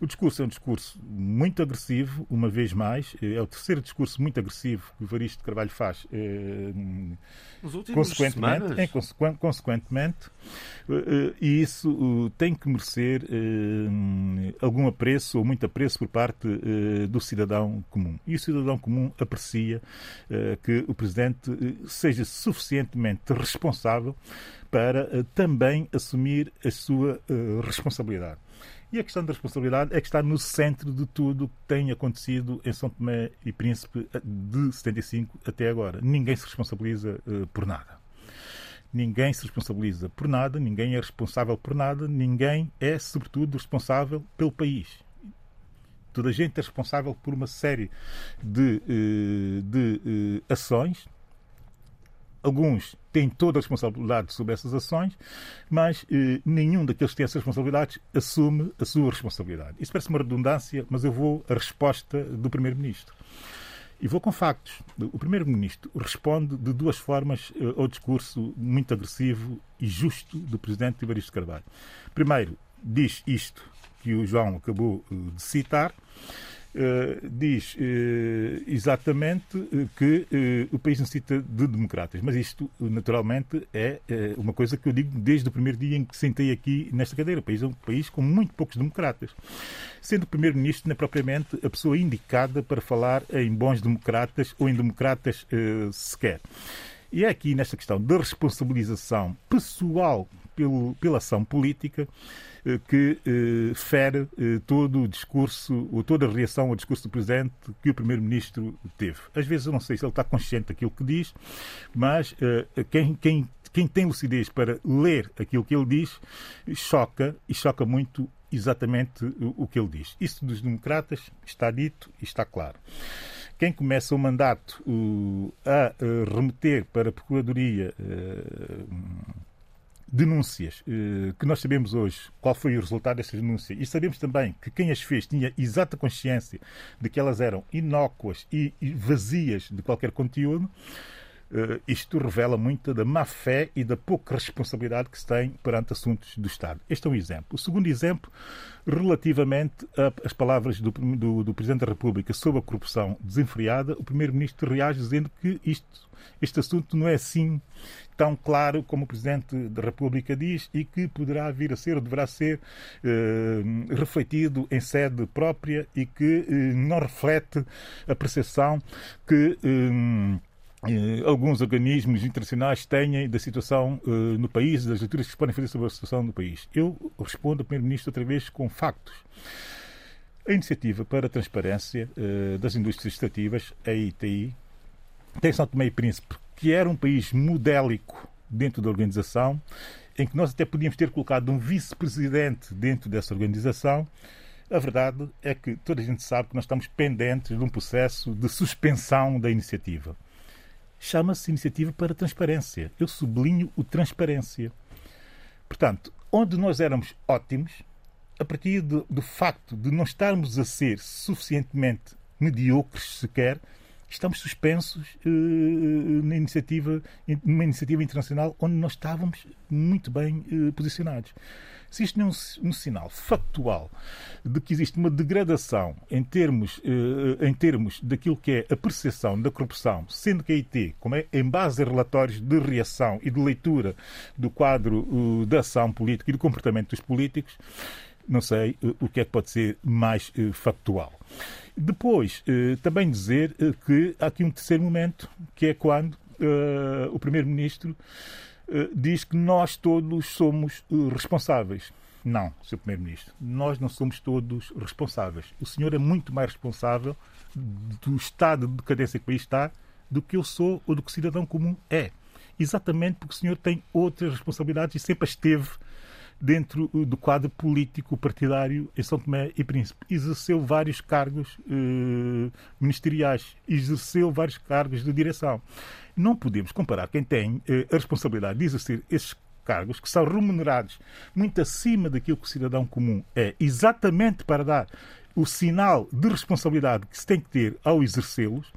O discurso é um discurso muito agressivo, uma vez mais. É o terceiro discurso muito agressivo que o Varisto de Carvalho faz. Eh, consequentemente, é, consequentemente, eh, e isso tem que merecer algum apreço ou muito apreço por parte do cidadão comum. E o cidadão comum aprecia que o Presidente seja suficientemente responsável para também assumir a sua responsabilidade. E a questão da responsabilidade é que está no centro de tudo o que tem acontecido em São Tomé e Príncipe de 75 até agora. Ninguém se responsabiliza uh, por nada. Ninguém se responsabiliza por nada, ninguém é responsável por nada, ninguém é, sobretudo, responsável pelo país. Toda a gente é responsável por uma série de, uh, de uh, ações Alguns têm toda a responsabilidade sobre essas ações, mas eh, nenhum daqueles que têm essas responsabilidades assume a sua responsabilidade. Isso parece uma redundância, mas eu vou à resposta do Primeiro-Ministro. E vou com factos. O Primeiro-Ministro responde de duas formas eh, ao discurso muito agressivo e justo do Presidente Evaristo Carvalho. Primeiro, diz isto que o João acabou eh, de citar, Uh, diz uh, exatamente uh, que o país necessita de democratas. Mas isto, naturalmente, é uma coisa que eu digo desde o primeiro dia em que sentei aqui nesta cadeira. O país é um país com muito poucos democratas. Sendo o Primeiro-Ministro, não é propriamente a pessoa indicada para falar em bons democratas ou em democratas sequer. E é aqui, nesta questão da responsabilização pessoal pelo, pela ação política, eh, que eh, fere eh, todo o discurso, ou toda a reação ao discurso do Presidente que o Primeiro-Ministro teve. Às vezes eu não sei se ele está consciente daquilo que diz, mas quem, quem, quem tem lucidez para ler aquilo que ele diz, choca e choca muito exatamente o, o que ele diz. Isso dos democratas está dito e está claro quem começa o mandato uh, a uh, remeter para a Procuradoria uh, denúncias. Eh, que nós sabemos hoje qual foi o resultado dessas denúncias e sabemos também que quem as fez tinha exata consciência de que elas eram inócuas e vazias de qualquer conteúdo, isto revela muito da má fé e da pouca responsabilidade que se tem perante assuntos do Estado. Este é um exemplo. O segundo exemplo, relativamente às palavras do, do, do, Presidente da República sobre a corrupção desenfreada, o Primeiro-Ministro reage dizendo que isto, este assunto não é assim tão claro como o Presidente da República diz e que poderá vir a ser ou deverá ser uh, refletido em sede própria e que uh, não reflete a percepção que eh, alguns organismos internacionais têm da situação uh, no país, das leituras que se podem fazer sobre a situação no país. Eu respondo ao Primeiro-Ministro outra vez com factos. A Iniciativa para a Transparência uh, das Indústrias Extrativas, a ITI, tem São Tomé e Príncipe, que era um país modélico dentro da organização, em que nós até podíamos ter colocado um vice-presidente dentro dessa organização. A verdade é que toda a gente sabe que nós estamos pendentes de um processo de suspensão da iniciativa chama-se Iniciativa para a Transparência. Eu sublinho o transparência. Portanto, onde nós éramos ótimos, a partir do, do facto de não estarmos a ser suficientemente mediocres sequer, estamos suspensos uh, na iniciativa, numa iniciativa internacional onde nós estávamos muito bem uh, posicionados. Se isto não é um, um, sinal factual de que existe uma degradação em termos, uh, em termos daquilo que é a percepção da corrupção, sendo que a IT, como é em base a relatórios de reação e de leitura do quadro uh, da ação política e do comportamento dos políticos, não sei uh, o que é que pode ser mais factual. Depois, também dizer que há aqui um terceiro momento, que é quando o Primeiro-Ministro eh, diz que nós todos somos eh, responsáveis. Não, Sr. Primeiro-Ministro, nós não somos todos responsáveis. O senhor é muito mais responsável do estado de decadência que o país está do que eu sou ou do que o cidadão comum é. Exatamente porque o senhor tem outras responsabilidades e sempre as teve dentro uh, do quadro político partidário em São Tomé e Príncipe. Exerceu vários cargos eh, ministeriais, exerceu vários cargos de direção. Não podemos comparar quem tem eh, a responsabilidade de exercer esses cargos, que são remunerados muito acima daquilo que o cidadão comum é, exatamente para dar o sinal de responsabilidade que se tem que ter ao exercê-los,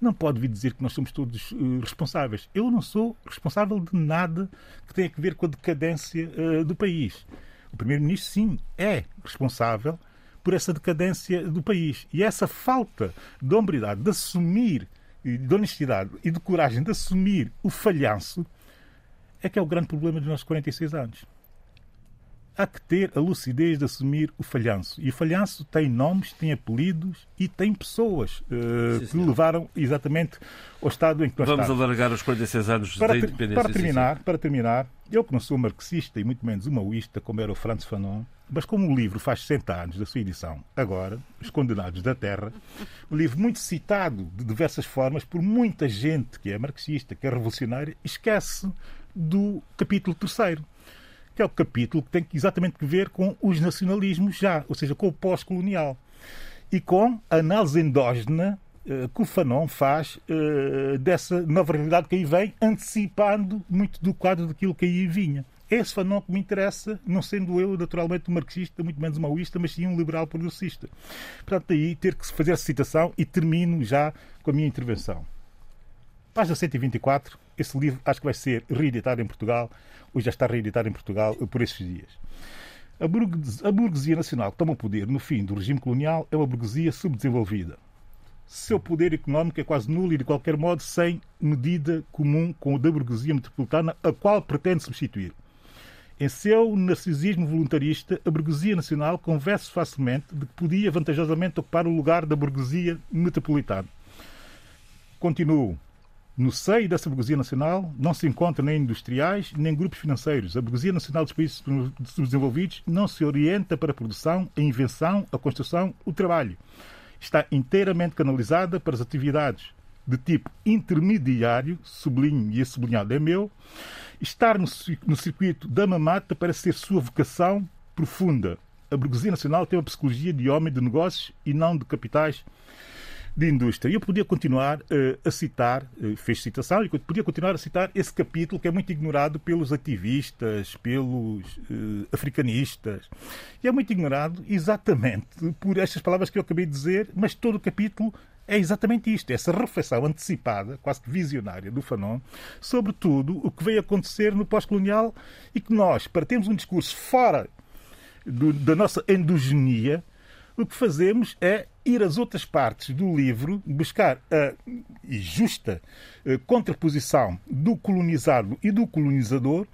não pode vir dizer que nós somos todos uh, responsáveis. Eu não sou responsável de nada que tenha a ver com a decadência uh, do país. O Primeiro-Ministro, sim, é responsável por essa decadência do país. E essa falta de hombridade, de assumir, de honestidade e de coragem de assumir o falhanço, é que é o grande problema dos nossos 46 anos há que ter a lucidez de assumir o falhanço. E o falhanço tem nomes, tem apelidos e tem pessoas uh, que levaram exatamente ao estado em que nós Vamos estamos. alargar os 46 anos para da independência. Para terminar, sim, sim. para terminar, eu que não sou marxista e muito menos uma maoísta, como era o Franz Fanon, mas como o livro faz 60 anos da sua edição, agora, Os Condenados da Terra, um livro muito citado de diversas formas por muita gente que é marxista, que é revolucionária, esquece do capítulo terceiro que é o capítulo que tem exatamente que ver com os nacionalismos já, ou seja, com o pós-colonial. E com a análise endógena uh, que o Fanon faz uh, dessa nova realidade que aí vem, antecipando muito do quadro daquilo que aí vinha. Esse Fanon que me interessa, não sendo eu naturalmente um marxista, muito menos um maoísta, mas sim um liberal progressista. Portanto, daí ter que fazer essa citação e termino já com a minha intervenção. Página 124, esse livro acho que vai ser reeditado em Portugal ou já está reeditado em Portugal por esses dias. A burguesia nacional que toma o poder no fim do regime colonial é uma burguesia subdesenvolvida. Seu poder económico é quase nulo e, de qualquer modo, sem medida comum com o da burguesia metropolitana, a qual pretende substituir. Em seu narcisismo voluntarista, a burguesia nacional convence facilmente de que podia vantajosamente ocupar o lugar da burguesia metropolitana. Continuo. No seio dessa burguesia nacional não se encontram nem industriais nem grupos financeiros. A burguesia nacional dos países subdesenvolvidos não se orienta para a produção, a invenção, a construção, o trabalho. Está inteiramente canalizada para as atividades de tipo intermediário, sublinho e esse sublinhado é meu, estar no, no circuito da mamata para ser sua vocação profunda. A burguesia nacional tem uma psicologia de homem de negócios e não de capitais de indústria. Eu podia continuar uh, a citar, uh, fez citação, e podia continuar a citar esse capítulo que é muito ignorado pelos ativistas, pelos uh, africanistas. E é muito ignorado exatamente por estas palavras que eu acabei de dizer, mas todo o capítulo é exatamente isto, essa reflexão antecipada, quase que visionária do Fanon, sobre tudo o que veio acontecer no pós-colonial e que nós, para termos um discurso fora do, da nossa endogenia, o que fazemos é ir às outras partes do livro, buscar a justa eh, contraposição do colonizado e do colonizador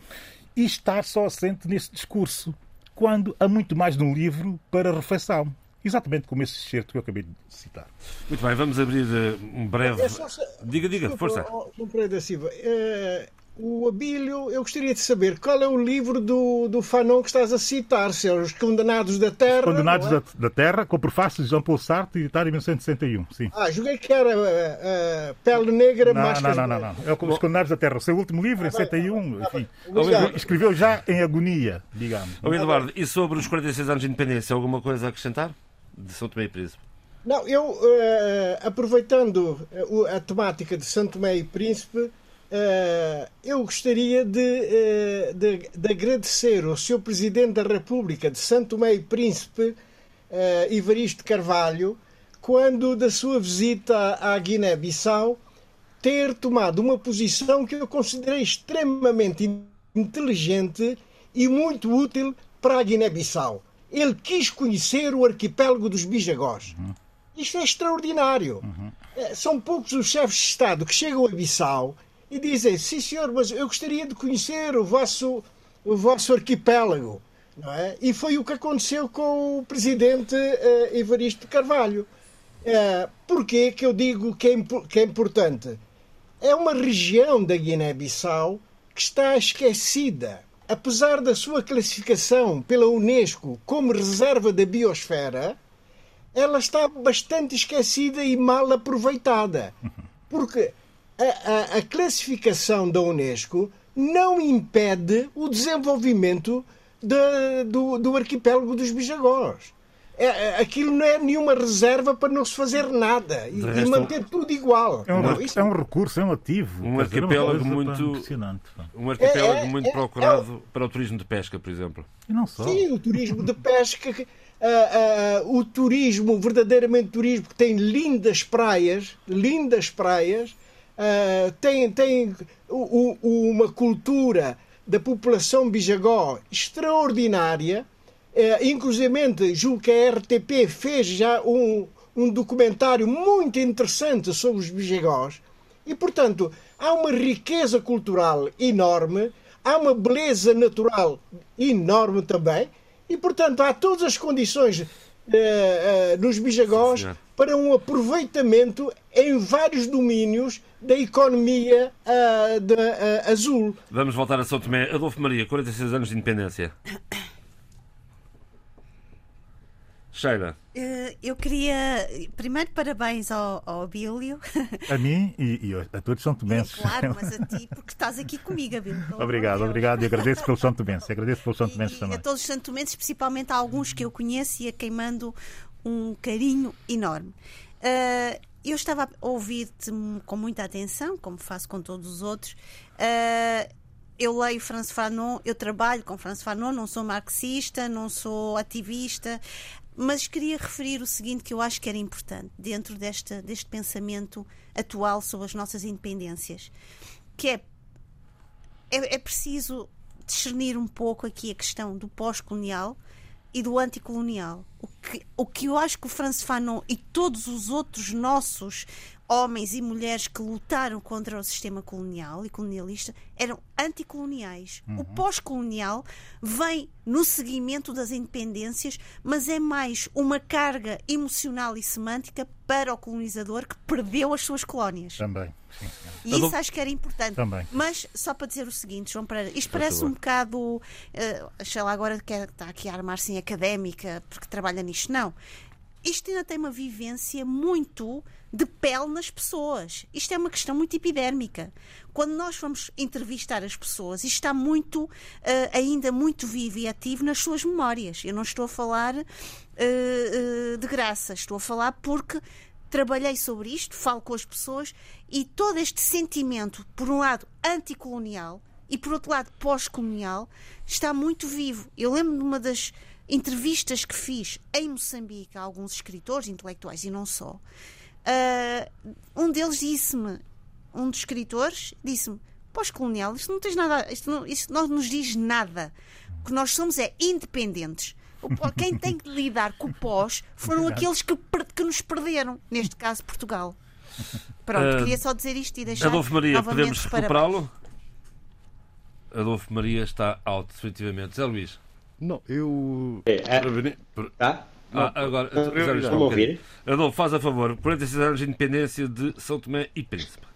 e estar só assente nesse discurso, quando há muito mais no livro para reflexão. Exatamente como esse excerto que eu acabei de citar. Muito bem, vamos abrir eh, um breve. É só... Diga, diga, força. da Silva. É o Abílio, eu gostaria de saber qual é o livro do, do Fanon que estás a citar, se é Os Condenados da Terra. Os Condenados é? da, da, Terra, com o prefácio de Jean-Paul Sartre, editado em 1961. Sim. Ah, joguei que era uh, Pele Negra, não, Máscaras Não, não, não, não. É o Os Condenados da Terra, o seu último livro, em 61. Ah, enfim, escreveu já em agonia, digamos. Ô, Eduardo, e sobre os 46 anos de independência, alguma coisa a acrescentar? De São Tomé e Príncipe? Não, eu, uh, aproveitando a temática de São Tomé e Príncipe, Uh, eu gostaria de, uh, de, de, agradecer ao Sr. Presidente da República de Santo e Príncipe, uh, Ivaristo Carvalho, quando da sua visita à Guiné-Bissau, ter tomado uma posição que eu considerei extremamente inteligente e muito útil para a Guiné-Bissau. Ele quis conhecer o arquipélago dos Bijagós. Uhum. Isto é extraordinário. Uhum. São poucos os chefes de Estado que chegam a Bissau e dizem: sim, senhor, mas eu gostaria de conhecer o vosso, o vosso arquipélago. Não é? E foi o que aconteceu com o presidente uh, Evaristo Carvalho. Uh, Porquê que eu digo que é, que é importante? É uma região da Guiné-Bissau que está esquecida. Apesar da sua classificação pela Unesco como reserva da biosfera, ela está bastante esquecida e mal aproveitada. Porque a, a, a classificação da Unesco não impede o desenvolvimento de, do, do arquipélago dos Bijagós. É, é, aquilo não é nenhuma reserva para não se fazer nada e, e manter tudo igual. É um, não, é um recurso, é um ativo. Um arquipélago muito, um arquipélago é, é, muito é, procurado para o turismo de pesca, por exemplo. E não só. Sim, o turismo de pesca, uh, uh, o turismo, verdadeiramente turismo, que tem lindas praias, lindas praias, uh, tem, tem uma cultura da população bijagó extraordinária. Uh, inclusive, julgo que a RTP fez já um, um documentário muito interessante sobre os bijagós. E, portanto, há uma riqueza cultural enorme, há uma beleza natural enorme também, e, portanto, há todas as condições uh, uh, nos bijagós para um aproveitamento em vários domínios da economia uh, de, uh, azul. Vamos voltar a São Tomé. Adolfo Maria, 46 anos de independência. Sheila. Uh, eu queria. Primeiro, parabéns ao, ao Abílio. A mim e, e a todos São Tomenses. É, claro, mas a ti, porque estás aqui comigo, Abílio. Obrigado, obrigado. E agradeço pelo São Tomense. Agradeço pelo São Tomense também. A todos os São Tomenses, principalmente a alguns que eu conheço e a quem mando um carinho enorme. Uh, eu estava a ouvir-te com muita atenção, como faço com todos os outros. Uh, eu leio François Fanon, eu trabalho com François Fanon, não sou marxista, não sou ativista, mas queria referir o seguinte que eu acho que era importante dentro desta, deste pensamento atual sobre as nossas independências, que é, é, é preciso discernir um pouco aqui a questão do pós-colonial e do anticolonial. O que, o que eu acho que o Franz Fanon e todos os outros nossos homens e mulheres que lutaram contra o sistema colonial e colonialista eram anticoloniais. Uhum. O pós-colonial vem no seguimento das independências, mas é mais uma carga emocional e semântica para o colonizador que perdeu as suas colónias. Também. Sim, e isso acho que era importante. Também. Mas só para dizer o seguinte, João Pereira, isto parece um bocado. Uh, sei lá, agora que está aqui a armar-se em académica porque trabalha nisto. Não. Isto ainda tem uma vivência muito de pele nas pessoas. Isto é uma questão muito epidérmica. Quando nós vamos entrevistar as pessoas, isto está muito, uh, ainda muito vivo e ativo nas suas memórias. Eu não estou a falar uh, de graça, estou a falar porque trabalhei sobre isto, falo com as pessoas e todo este sentimento, por um lado, anticolonial e por outro lado, pós-colonial, está muito vivo. Eu lembro de uma das entrevistas que fiz em Moçambique a alguns escritores, intelectuais e não só. Uh, um deles disse-me, um dos escritores, disse-me: pós-colonial, isto não tens nada, isto não, isto não nos diz nada. O que nós somos é independentes. Quem tem que lidar com o pós foram aqueles que, que nos perderam, neste caso Portugal. Pronto, uh, queria só dizer isto e deixar. Adolfo Maria, podemos recuperá-lo? Adolfo Maria está alto, definitivamente. Zé Luís. Não, eu. É, é... Tá? Ah, agora, Vamos ouvir? Adolfo, faz a favor. 46 anos de independência de São Tomé e Príncipe.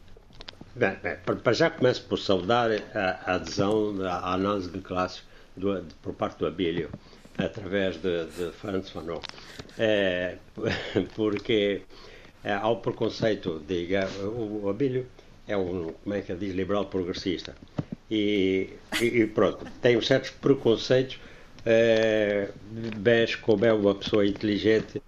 Bem, bem, para já começo por saudar a, adesão à análise de classe do, de, por parte do Abílio, através de, de Franz Fanon. É, porque é, ao preconceito, diga, o, o Abílio é um, como é que diz, liberal progressista. E, e, e pronto, tem certos preconceitos é, vês como é uma pessoa inteligente,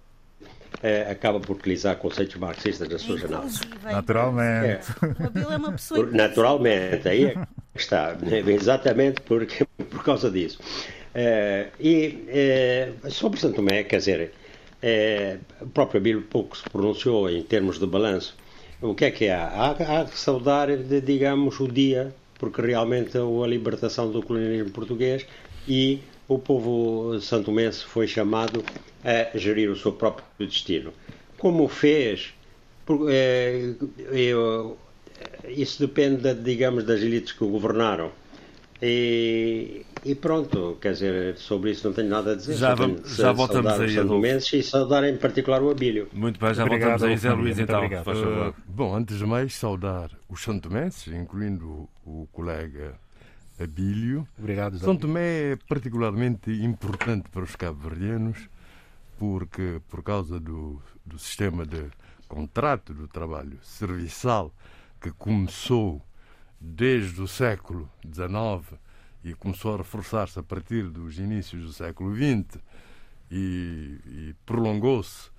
é, acaba por utilizar conceitos marxistas na sua jornada. Naturalmente. É. é uma pessoa Naturalmente, aí é está. Exatamente porque, por causa disso. É, e é, sobre Santo Tomé, quer dizer, é, o próprio Bíblia pouco se pronunciou em termos de balanço. O que é que há? Há, há que saudar, de, digamos, o dia, porque realmente a libertação do colonialismo português e o povo santomense foi chamado a gerir o seu próprio destino. Como fez, é, eu, isso depende, digamos, das elites que o governaram. E, e, pronto, quer dizer, sobre isso não tenho nada a dizer. Já, vamos, já voltamos aí. Os e saudar em particular o Abílio. Muito bem, já obrigado, voltamos aí, Zé Luís, então. Uh, bom, antes de mais, saudar os santomenses, incluindo o colega Abílio. Obrigado, São Tomé é particularmente importante para os cabo-verdianos porque, por causa do, do sistema de contrato do trabalho serviçal que começou desde o século XIX e começou a reforçar-se a partir dos inícios do século XX e, e prolongou-se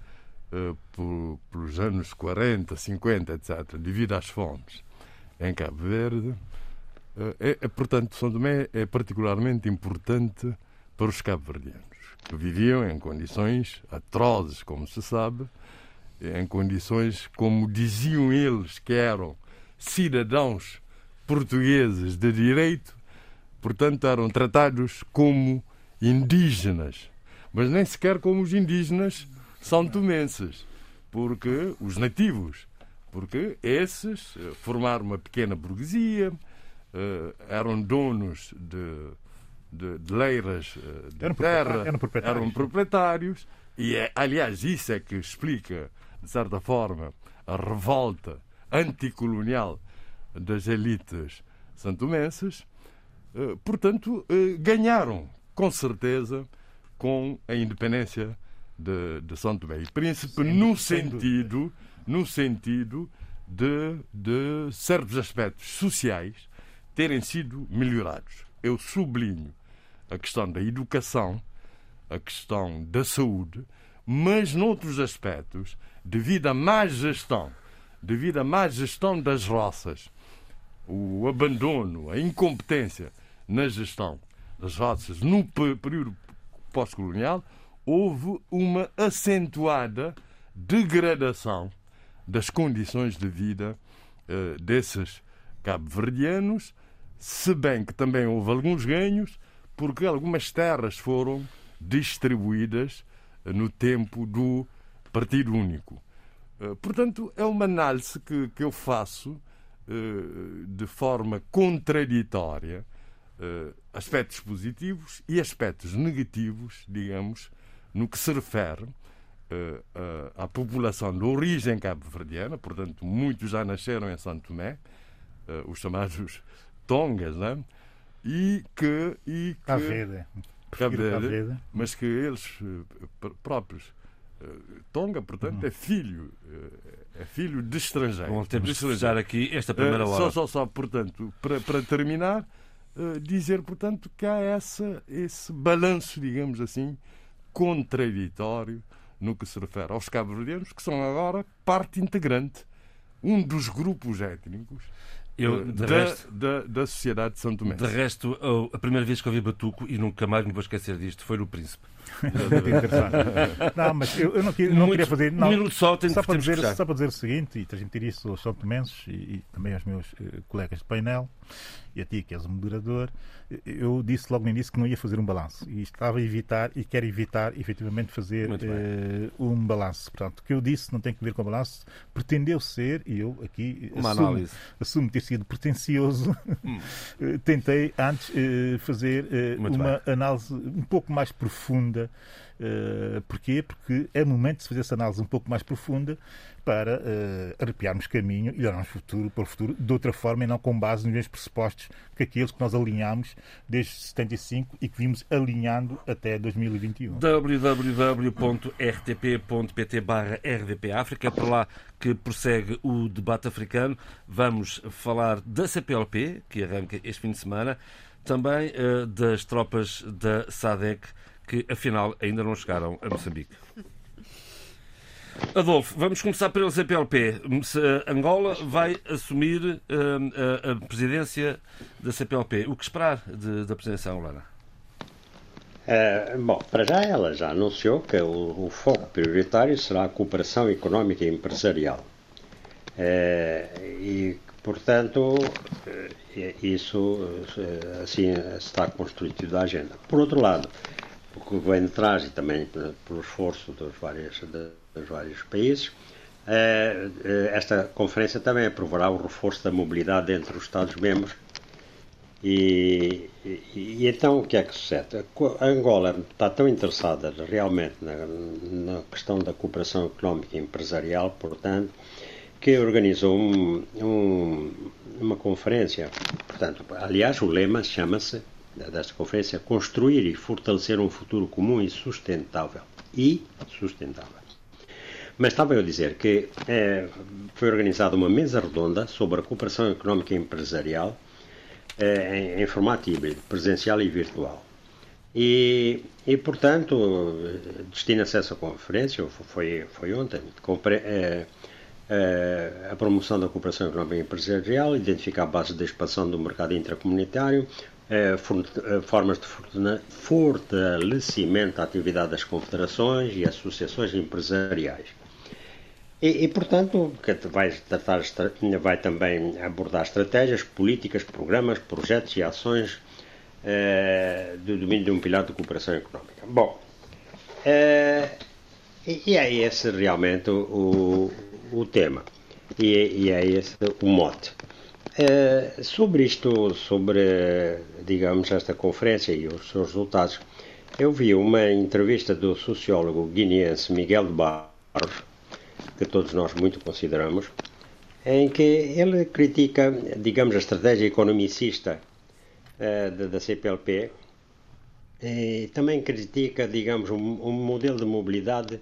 uh, por, pelos anos 40, 50, etc., devido às fomes em Cabo Verde, é, é, portanto, São Tomé é particularmente importante para os cabo-verdianos, que viviam em condições atrozes, como se sabe, em condições, como diziam eles, que eram cidadãos portugueses de direito, portanto, eram tratados como indígenas, mas nem sequer como os indígenas são tomenses, porque os nativos, porque esses eh, formaram uma pequena burguesia, eram donos de, de, de leiras uh, de eram terra, eram proprietários. eram proprietários, e é, aliás isso é que explica, de certa forma, a revolta anticolonial das elites santomenses. Uh, portanto, ganharam, com certeza, com a independência de, de São Tomé e Príncipe, no sentido, no sentido de, de certos aspectos sociais terem sido melhorados. Eu sublinho a questão da educação, a questão da saúde, mas noutros aspectos, devido à má gestão, devido à má gestão das roças, o abandono, a incompetência na gestão das roças no período pós-colonial, houve uma acentuada degradação das condições de vida uh, desses cabo-verdianos se bem que também houve alguns ganhos, porque algumas terras foram distribuídas eh, no tempo do Partido Único. Eh, portanto, é uma análise que, que eu faço eh, de forma contraditória, aspectos positivos e aspectos negativos, digamos, no que se refere à população de origem cabo-verdiana, portanto, muitos já nasceram em Santo Tomé, os chamados tongas, né? e que. E que Cabo Verde, mas que eles eh, próprios. Eh, Tonga, portanto, uhum. é filho, eh, é filho de estrangeiro. Bom, temos de estrangeiro aqui esta primeira hora. Só, só, só, portanto, para, para terminar, dizer, portanto, que há essa, esse balanço, digamos assim, contraditório no que se refere aos cabo-verdianos, que são agora parte integrante, um dos grupos étnicos eu, da, resto, da, da, sociedade de São Tomé. De resto, a primeira vez que ouvi Batuco, e nunca mais me vou esquecer disto, foi no Príncipe. Não, mas eu, eu não, queria, não queria fazer. Não, um minuto só, tenho só, para dizer, só para dizer o seguinte, e transmitir isso aos São Tomenses e, e também aos meus uh, colegas de painel, e a ti que és o moderador, eu disse logo no início que não ia fazer um balanço. E estava a evitar, e quero evitar, efetivamente, fazer uh, um balanço. Portanto, o que eu disse não tem que ver com o balanço. Pretendeu ser, e eu aqui Uma assumo, análise. assumo ter sido pretencioso, hum. tentei antes uh, fazer uma bem. análise um pouco mais profunda Uh, porquê? Porque é momento de se fazer essa análise um pouco mais profunda para uh, arrepiarmos caminho e olharmos futuro para o futuro de outra forma e não com base nos mesmos pressupostos que aqueles que nós alinhámos desde 75 e que vimos alinhando até 2021. www.rtp.pt barra RDP é por lá que prossegue o debate africano. Vamos falar da CPLP, que arranca este fim de semana, também uh, das tropas da SADEC que afinal ainda não chegaram a Moçambique. Adolfo, vamos começar pelo CPLP. Angola vai assumir uh, a, presidência da CPLP. O que esperar de, da presidência angolana? É, bom, para já ela já anunciou que o, o, foco prioritário será a cooperação económica e empresarial. É, e, portanto, isso assim está constituído a agenda. Por outro lado, que vem de trás e também pelo esforço dos vários, dos vários países, eh, eh, esta conferência também aprovará o reforço da mobilidade entre os Estados-membros. E, e, e, então o que é que sucede? A Angola está tão interessada realmente na, na questão da cooperação económica e empresarial, portanto, que organizou um, um, uma conferência. Portanto, aliás, o lema chama-se desta conferência, construir e fortalecer um futuro comum e sustentável. E sustentável. Mas estava eu dizer que é, foi organizada uma mesa redonda sobre a cooperação económica e empresarial é, em, em, formato híbrido, presencial e virtual. E, e portanto, destina-se essa conferência, foi, foi ontem, compre, é, a promoção da cooperação económica e empresarial, identificar a base da expansão do mercado intracomunitário, formas de fortalecimento da atividade das confederações e associações empresariais. E, e, portanto, vai, tratar, vai também abordar estratégias, políticas, programas, projetos e ações é, do domínio de um pilar de cooperação económica. Bom, é, e é esse realmente o, o tema, e, e é esse o mote. É, sobre isto, sobre, digamos, esta conferência e os seus resultados, eu vi uma entrevista do sociólogo guineense Miguel de Barros, que todos nós muito consideramos, em que ele critica, digamos, a estratégia economicista uh, da, CPLP e também critica, digamos, um, um modelo de mobilidade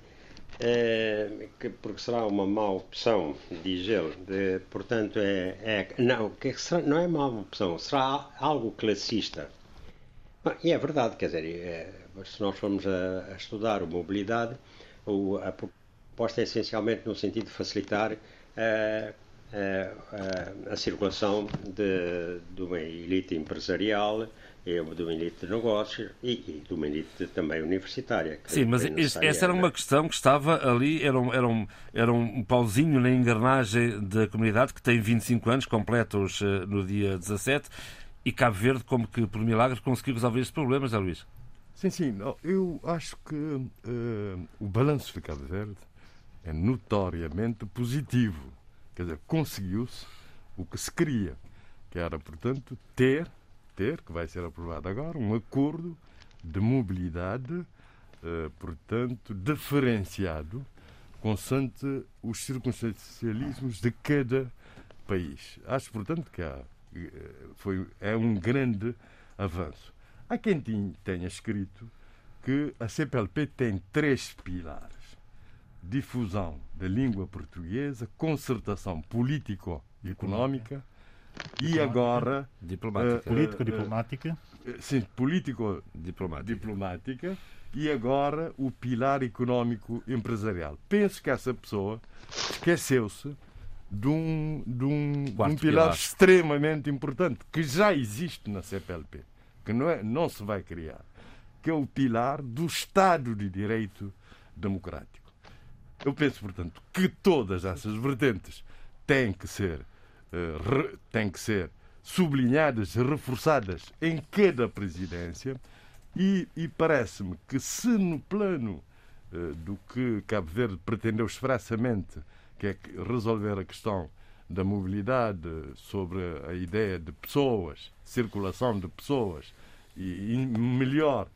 é, que, porque será uma má opção, diz ele. De, portanto, é, é, não, que será, não é má opção, será algo classista. e é verdade, quer dizer, é, se nós formos a, a estudar a mobilidade, o, a proposta é essencialmente no sentido de facilitar a, a, a circulação de, de uma elite empresarial é de uma elite de negócios e, e de uma elite também universitária. Sim, mas essa era uma questão que estava ali, era um, era, um, era um pauzinho na engrenagem da comunidade que tem 25 anos, completa-os eh, no dia 17, e Cabo Verde, como que por milagre, conseguiu resolver estes problemas, é Luís? Sim, sim. Eu acho que uh, o balanço de Cabo Verde é notoriamente positivo. Quer dizer, conseguiu-se o que se queria, que era, portanto, ter ter, que vai ser aprovado agora, um acordo de mobilidade, eh, portanto, diferenciado, consoante os circunstancialismos de cada país. Acho, portanto, que há, eh, foi, é um grande avanço. Há quem tenha escrito que a CPLP tem três pilares: difusão da língua portuguesa, concertação político-económica e agora. Diplomática. Uh, Político-diplomática. sim, político-diplomática. E agora o pilar económico-empresarial. Penso que essa pessoa esqueceu-se de um, de um, de um pilar, pilar, extremamente importante que já existe na CPLP, que não, é, não se vai criar, que é o pilar do Estado de Direito Democrático. Eu penso, portanto, que todas essas vertentes têm que ser, uh, têm que ser sublinhadas, reforçadas em cada presidência. E, e parece-me que se no plano uh, do que Cabo Verde pretendeu expressamente, que é resolver a questão da mobilidade, sobre a ideia de pessoas, circulação de pessoas e, melhor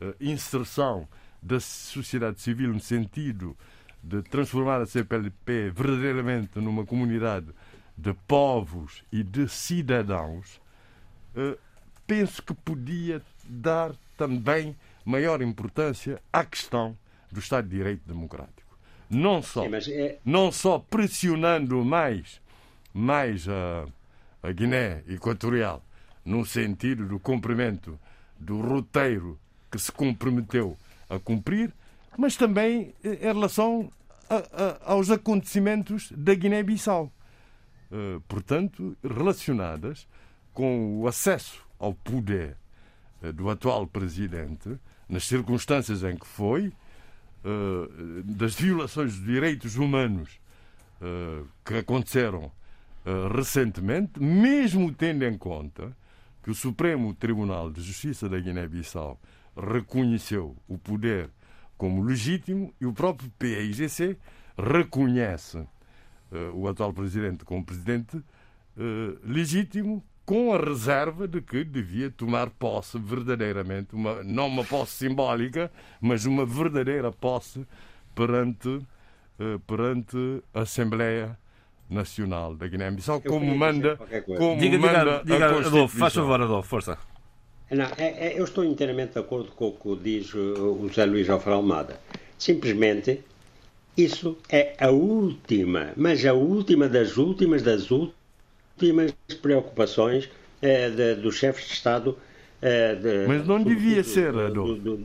uh, inserção da sociedade civil no sentido de transformar a CPLP verdadeiramente numa comunidade de povos e de cidadãos, uh, penso que podia dar também maior importância à questão do Estado de Direito Democrático. Não só, é... não só pressionando mais, mais a, a Guiné Equatorial no sentido do cumprimento do roteiro que se comprometeu a cumprir, mas também em relação a, a, aos acontecimentos da Guiné-Bissau. Uh, portanto, relacionadas com o acesso ao poder uh, do atual presidente, nas circunstâncias em que foi, uh, das violações dos direitos humanos que aconteceram recentemente, mesmo tendo em conta que o Supremo Tribunal de Justiça da Guiné-Bissau reconheceu o poder como legítimo e o próprio PAIGC reconhece o atual presidente como presidente uh, legítimo com a reserva de que devia tomar posse verdadeiramente, uma, não uma posse simbólica, mas uma verdadeira posse perante, uh, perante a Assembleia Nacional da Guiné-Bissau, como manda, como diga, manda diga, diga, Adolfo, faz favor, Adolfo, força. Não, é, é, eu estou inteiramente de acordo com o que diz o José Luís Alfredo Almada. Simplesmente, isso é a última, mas a última das últimas das últimas preocupações é, de, dos chefes de Estado. É, de, mas não devia do, ser, do, do,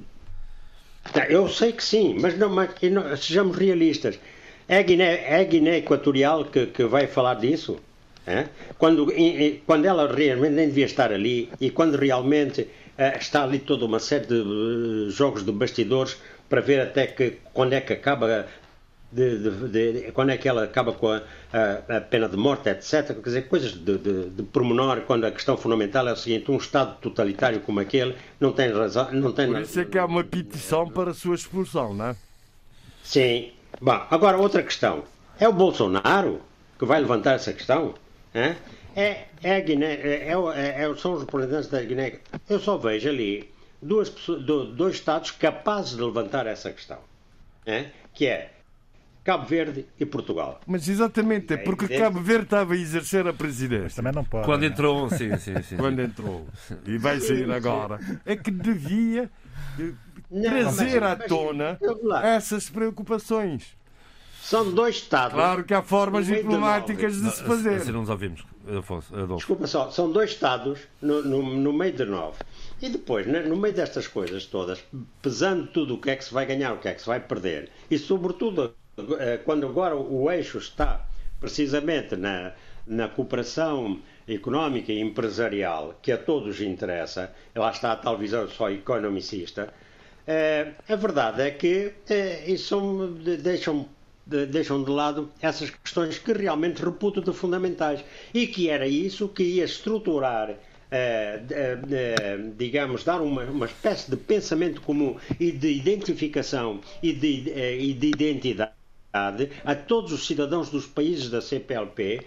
Eu sei que sim, mas, não, mas não, sejamos realistas. É a Guiné, é a Guiné Equatorial que, que vai falar disso? Quando, quando ela realmente nem devia estar ali e quando realmente uh, está ali toda uma série de jogos de bastidores para ver até que quando é que acaba de, de, de, quando é que ela acaba com a, a, a pena de morte, etc. Quer dizer, coisas de, de, de pormenor, quando a questão fundamental é o seguinte: um Estado totalitário como aquele não tem razão. Não tem Por isso é que há uma petição para a sua expulsão, não é? Sim. Bom, agora outra questão. É o Bolsonaro que vai levantar essa questão? É, é, é a Guiné, é, é, é, são os representantes da Guiné. Eu só vejo ali duas, dois Estados capazes de levantar essa questão, é? que é Cabo Verde e Portugal. Mas exatamente, é porque evidente. Cabo Verde estava a exercer a presidência. também não pode. Quando né? entrou, sim, sim, sim. Quando entrou. E vai sair agora. É que devia não, trazer mas, à tona essas preocupações. São dois Estados. Claro que há formas diplomáticas de se fazer. Assim não nos ouvimos, Afonso. Adolfo. Desculpa só, são dois Estados no, no, no meio de nove. E depois, no meio destas coisas todas, pesando tudo o que é que se vai ganhar, o que é que se vai perder, e sobretudo eh, quando agora o eixo está precisamente na, na cooperação económica e empresarial, que a todos interessa, lá está a televisão só economicista, eh, a verdade é que eh, isso deixam de, deixam de lado essas questões que realmente reputo de fundamentais e que era isso que ia estruturar uh, uh, digamos, dar uma, uma espécie de pensamento comum e de identificação e de, e de identidade a todos os cidadãos dos países da CPLP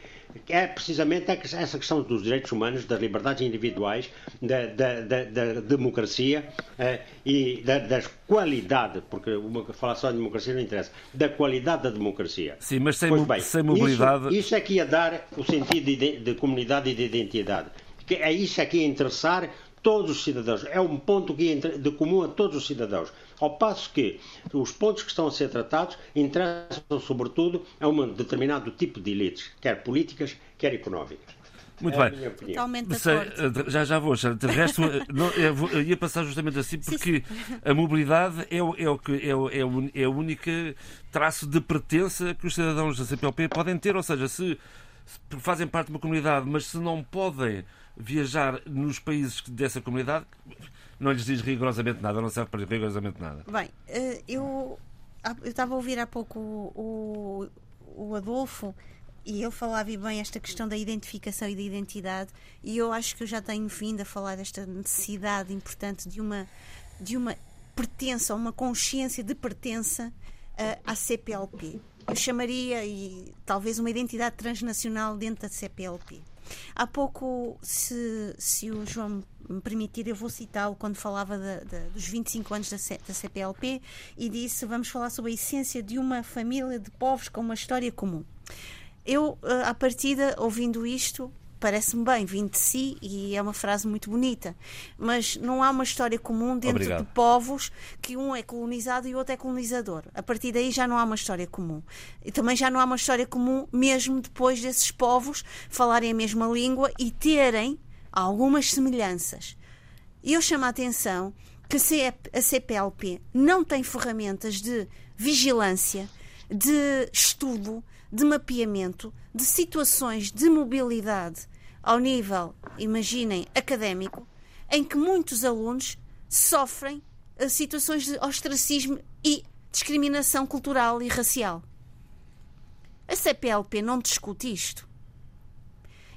é precisamente essa questão dos direitos humanos, das liberdades individuais, da, da, da, da democracia eh, e da, da, qualidade, porque uma, falar só de democracia não interessa, da qualidade da democracia. Sim, mas sem, bem, sem mobilidade. Isso, isso é que ia dar o sentido de, de comunidade e de identidade. Que é isso é que ia interessar todos os cidadãos. É um ponto que de comum a todos os cidadãos. Ao passo que os pontos que estão a ser tratados interessam, sobretudo, a um determinado tipo de elites, quer políticas, quer económicas. Muito é bem. Totalmente de Sei, já, já vou. De resto, não, eu, vou, eu, ia passar justamente assim, porque sim, sim. a mobilidade é, o, é, o que, é, o, é, o, é a única traço de pertença que os cidadãos da CPLP podem ter. Ou seja, se, se fazem parte de uma comunidade, mas se não podem viajar nos países dessa comunidade, não lhes diz rigorosamente nada, não serve para rigorosamente nada. Bem, eh, eu, estava a ouvir há pouco o, o, Adolfo e ele falava bem esta questão da identificação e da identidade e eu acho que eu já tenho vindo a falar desta necessidade importante de uma de uma pertença, uma consciência de pertença uh, à CPLP. Eu chamaria e talvez uma identidade transnacional dentro da CPLP. Há pouco, se, se o João me permitir, eu vou citá-lo quando falava de, de, dos 25 anos da, C, da CPLP e disse: vamos falar sobre a essência de uma família de povos com uma história comum. Eu, eh, à partida, ouvindo isto, parece-me bem, vindo de si, e é uma frase muito bonita. Mas não há uma história comum dentro Obrigado. de povos que um é colonizado e o outro é colonizador. A partir daí já não há uma história comum. E também já não há uma história comum, mesmo depois desses povos falarem a mesma língua e terem algumas semelhanças. Eu chamo a atenção que a CPLP não tem ferramentas de vigilância, de estudo, de mapeamento de situações de mobilidade ao nível, imaginem, académico, em que muitos alunos sofrem eh, situações de ostracismo e discriminação cultural e racial. A CPLP não discute isto.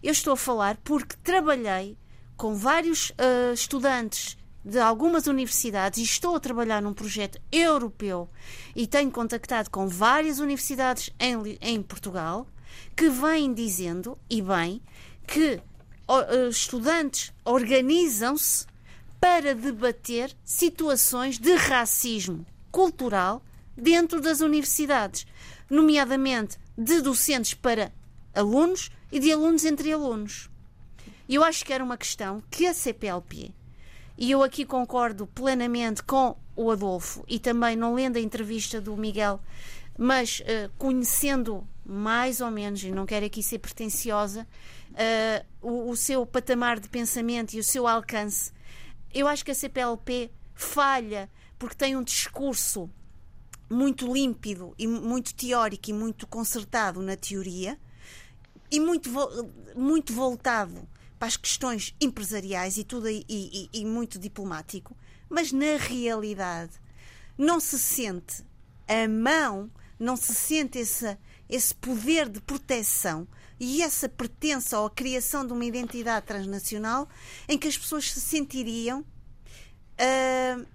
Eu estou a falar porque trabalhei com vários uh, estudantes de algumas universidades e estou a trabalhar num projeto europeu e tenho contactado com várias universidades em, em Portugal que vêm dizendo, e bem, que uh, estudantes organizam-se para debater situações de racismo cultural dentro das universidades, nomeadamente de docentes para alunos e de alunos entre alunos. Eu acho que era uma questão que a CPLP, e eu aqui concordo plenamente com o Adolfo e também não lendo a entrevista do Miguel, mas uh, conhecendo mais ou menos, e não quero aqui ser pretenciosa, uh, o, o, seu patamar de pensamento e o seu alcance. Eu acho que a CPLP falha porque tem um discurso muito límpido e muito teórico e muito concertado na teoria e muito, muito voltado para as questões empresariais e tudo e, e, e muito diplomático, mas na realidade não se sente a mão, não se sente esse, esse poder de proteção e essa pertença ou a criação de uma identidade transnacional em que as pessoas se sentiriam uh,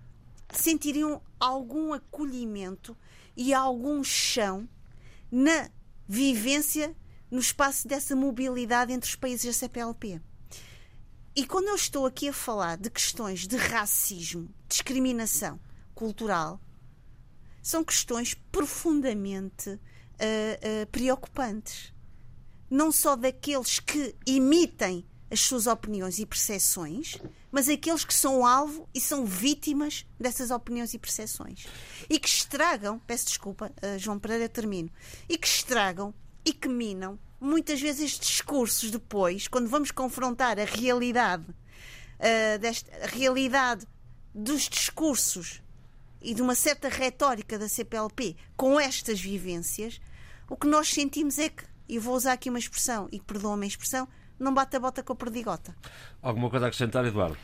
sentiriam algum acolhimento e algum chão na vivência no espaço dessa mobilidade entre os países da CPLP. E quando eu estou aqui a falar de questões de racismo, discriminação cultural, são questões profundamente uh, uh, preocupantes não só daqueles que emitem as suas opiniões e percepções, mas aqueles que são alvo e são vítimas dessas opiniões e percepções. E que estragam, peço desculpa, uh, João Pereira, termino, e que estragam e que minam muitas vezes estes discursos depois, quando vamos confrontar a realidade, uh, desta, a realidade dos discursos e de uma certa retórica da CPLP com estas vivências, o que nós sentimos é que e vou usar aqui uma expressão, e perdoa-me a expressão, não bate a bota com a perdigota. Alguma coisa a acrescentar, Eduardo?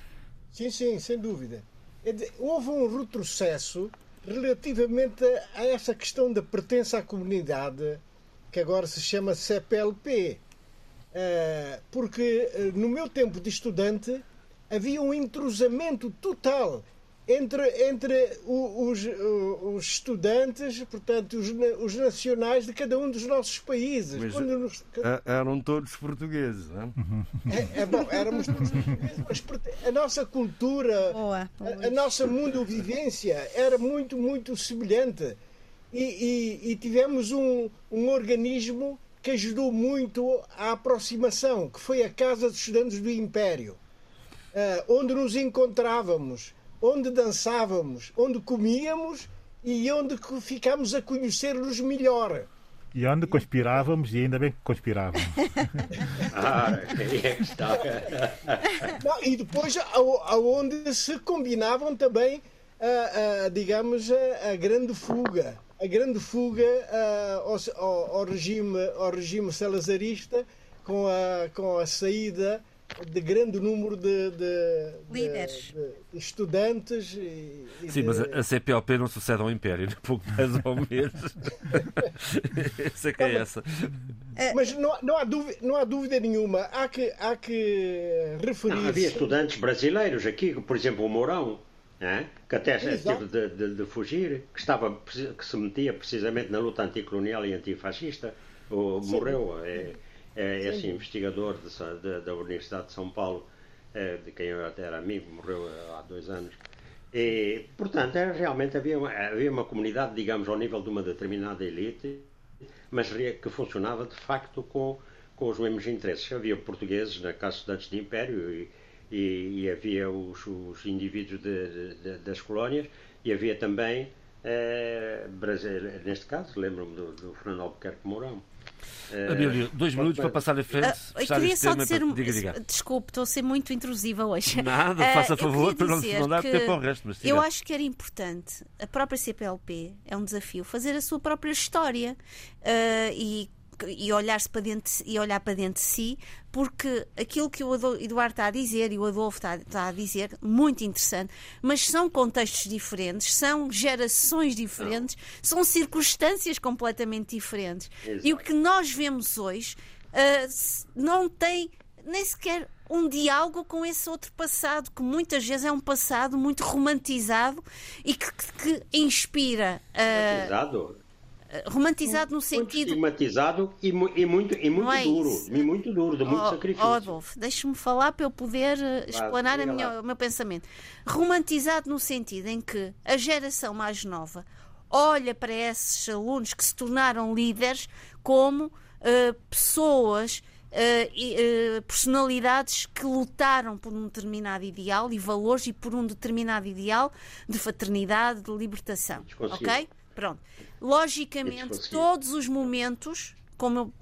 Sim, sim, sem dúvida. É houve um retrocesso relativamente a essa questão da pertença à comunidade, que agora se chama CPLP. Eh, porque eh, no meu tempo de estudante havia um entrosamento total entre, entre os, os estudantes, portanto, os, os, nacionais de cada um dos nossos países. Mas nos... eram todos portugueses, não é? é, bom, éramos todos portugueses, mas a nossa cultura, boa, boa. A, a, nossa mundovivência era muito, muito semelhante. E, e, e tivemos um, um organismo que ajudou muito à aproximação, que foi a Casa dos Estudantes do Império, uh, onde nos encontrávamos onde dançávamos, onde comíamos e onde ficámos a conhecer-nos melhor. E onde conspirávamos, e ainda bem que conspirávamos. ah, é que está. Não, e depois, aonde se combinavam também, a, a, digamos, a, a, grande fuga. A grande fuga ao, ao, ao, regime, ao regime salazarista com a, com a saída de grande número de, de líderes, de, de estudantes. E, e Sim, mas a CPLP não sucede ao Império, um pouco mais ou menos. essa é que é essa. Mas não, não, há dúvida, não há dúvida nenhuma. Há que, há que referir. Não, havia estudantes brasileiros aqui, por exemplo, o Mourão. É? que até teve de, de, de, fugir, que, estava, que se metia precisamente na luta anticolonial e antifascista, o, morreu. É, é, assim, investigador de, de, da Universidade de São Paulo, é, de quem eu até era amigo, morreu há dois anos. E, portanto, era, realmente havia uma, havia uma comunidade, digamos, ao nível de uma determinada elite, mas que funcionava de facto com, com os mesmos interesses. Havia portugueses na Casa Estudantes de Império e, e, e havia os, os indivíduos de, de, das colónias e havia também, eh, neste caso, lembro-me do, do Fernando Albuquerque Mourão, Abílio, dois minutos para passar em frente. Uh, eu queria só dizer. Para... Diga, diga. Desculpe, estou a ser muito intrusiva hoje. Nada, uh, faça favor para não, não dar tempo ao resto. Mas eu acho que era importante, a própria CPLP é um desafio, fazer a sua própria história. Uh, e e olhar-se para dentro e olhar para dentro de si, porque aquilo que o Eduardo está a dizer e o Adolfo está, está, a dizer, muito interessante, mas são contextos diferentes, são gerações diferentes, são circunstâncias completamente diferentes. Exato. E o que nós vemos hoje uh, não tem nem sequer um diálogo com esse outro passado, que muitas vezes é um passado muito romantizado e que, que, que inspira. Uh, romantizado no sentido. Muito estigmatizado e, e muito, e muito é duro. E muito duro, de muito oh, sacrifício. Oh, Adolfo, deixe-me falar para eu poder uh, explanar a minha, o meu pensamento. Romantizado no sentido em que a geração mais nova olha para esses alunos que se tornaram líderes como uh, pessoas. Uh, uh, personalidades que lutaram por um determinado ideal e valores e por um determinado ideal de fraternidade, de libertação. Ok? Pronto. Logicamente, todos os momentos, como eu,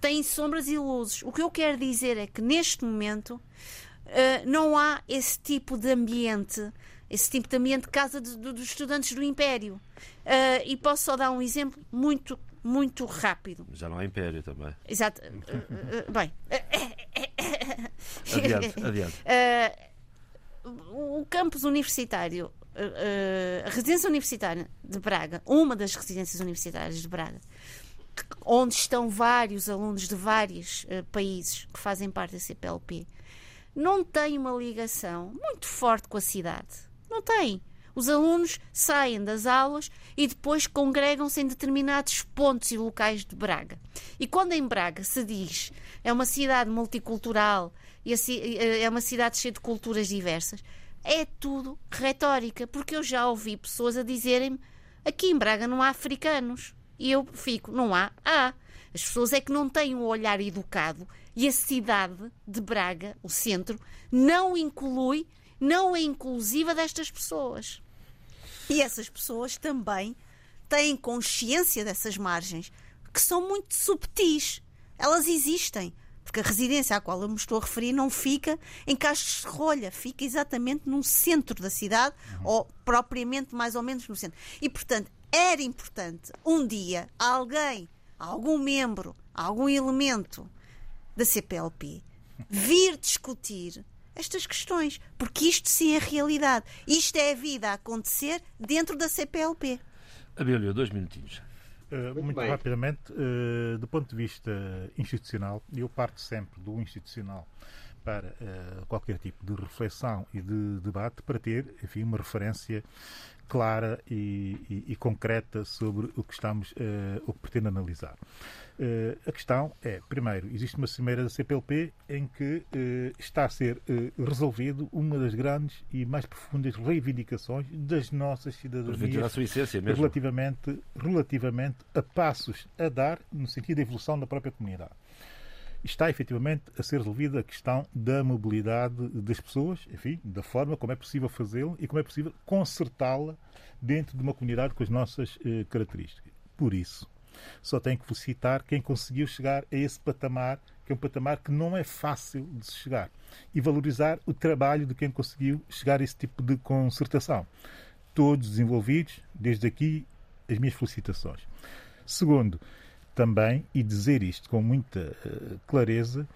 têm sombras e luzes. O que eu quero dizer é que neste momento uh, não há esse tipo de ambiente, esse tipo de ambiente de casa de, de, dos estudantes do Império. Uh, e posso só dar um exemplo muito, muito rápido. Já não há Império também. Exato. Uh, bem. adiante, adiante. o campus universitário a residência universitária de Braga, uma das residências universitárias de Braga, onde estão vários alunos de vários uh, países que fazem parte da CPLP, não tem uma ligação muito forte com a cidade. Não tem. Os alunos saem das aulas e depois congregam-se em determinados pontos e locais de Braga. E quando em Braga se diz é uma cidade multicultural e é uma cidade cheia de culturas diversas, é tudo retórica, porque eu já ouvi pessoas a dizerem-me aqui em Braga não há africanos. E eu fico, não há? Há. As pessoas é que não têm um olhar educado e a cidade de Braga, o centro, não inclui, não é inclusiva destas pessoas. E essas pessoas também têm consciência dessas margens, que são muito subtis. Elas existem. Porque a residência à qual eu me estou a referir não fica em Castros de Rolha, fica exatamente no centro da cidade, uhum. ou propriamente mais ou menos no centro. E, portanto, era importante um dia alguém, algum membro, algum elemento da CPLP vir discutir estas questões, porque isto sim é realidade. Isto é a vida a acontecer dentro da CPLP. Abílio, dois minutinhos. Muito, muito rapidamente, uh, do ponto de vista institucional, eu parto sempre do institucional para uh, qualquer tipo de reflexão e de debate para ter, enfim, uma referência clara e, e, e concreta sobre o que estamos, o que pretende analisar. Uh, a questão é, primeiro, existe uma cimeira da CPLP em que uh, está a ser uh, resolvido uma das grandes e mais profundas reivindicações das nossas cidadanias relativamente, relativamente a passos a dar no sentido da evolução da própria comunidade. Está efetivamente a ser resolvida a questão da mobilidade das pessoas, enfim, da forma como é possível fazê-lo e como é possível consertá-la dentro de uma comunidade com as nossas características. Por isso, Só tenho que felicitar quem conseguiu chegar a esse patamar, que é um patamar que não é fácil de se chegar. E valorizar o trabalho de quem conseguiu chegar a esse tipo de concertação. Todos os envolvidos, desde aqui, as minhas felicitações. Segundo, também, e dizer isto com muita uh, clareza,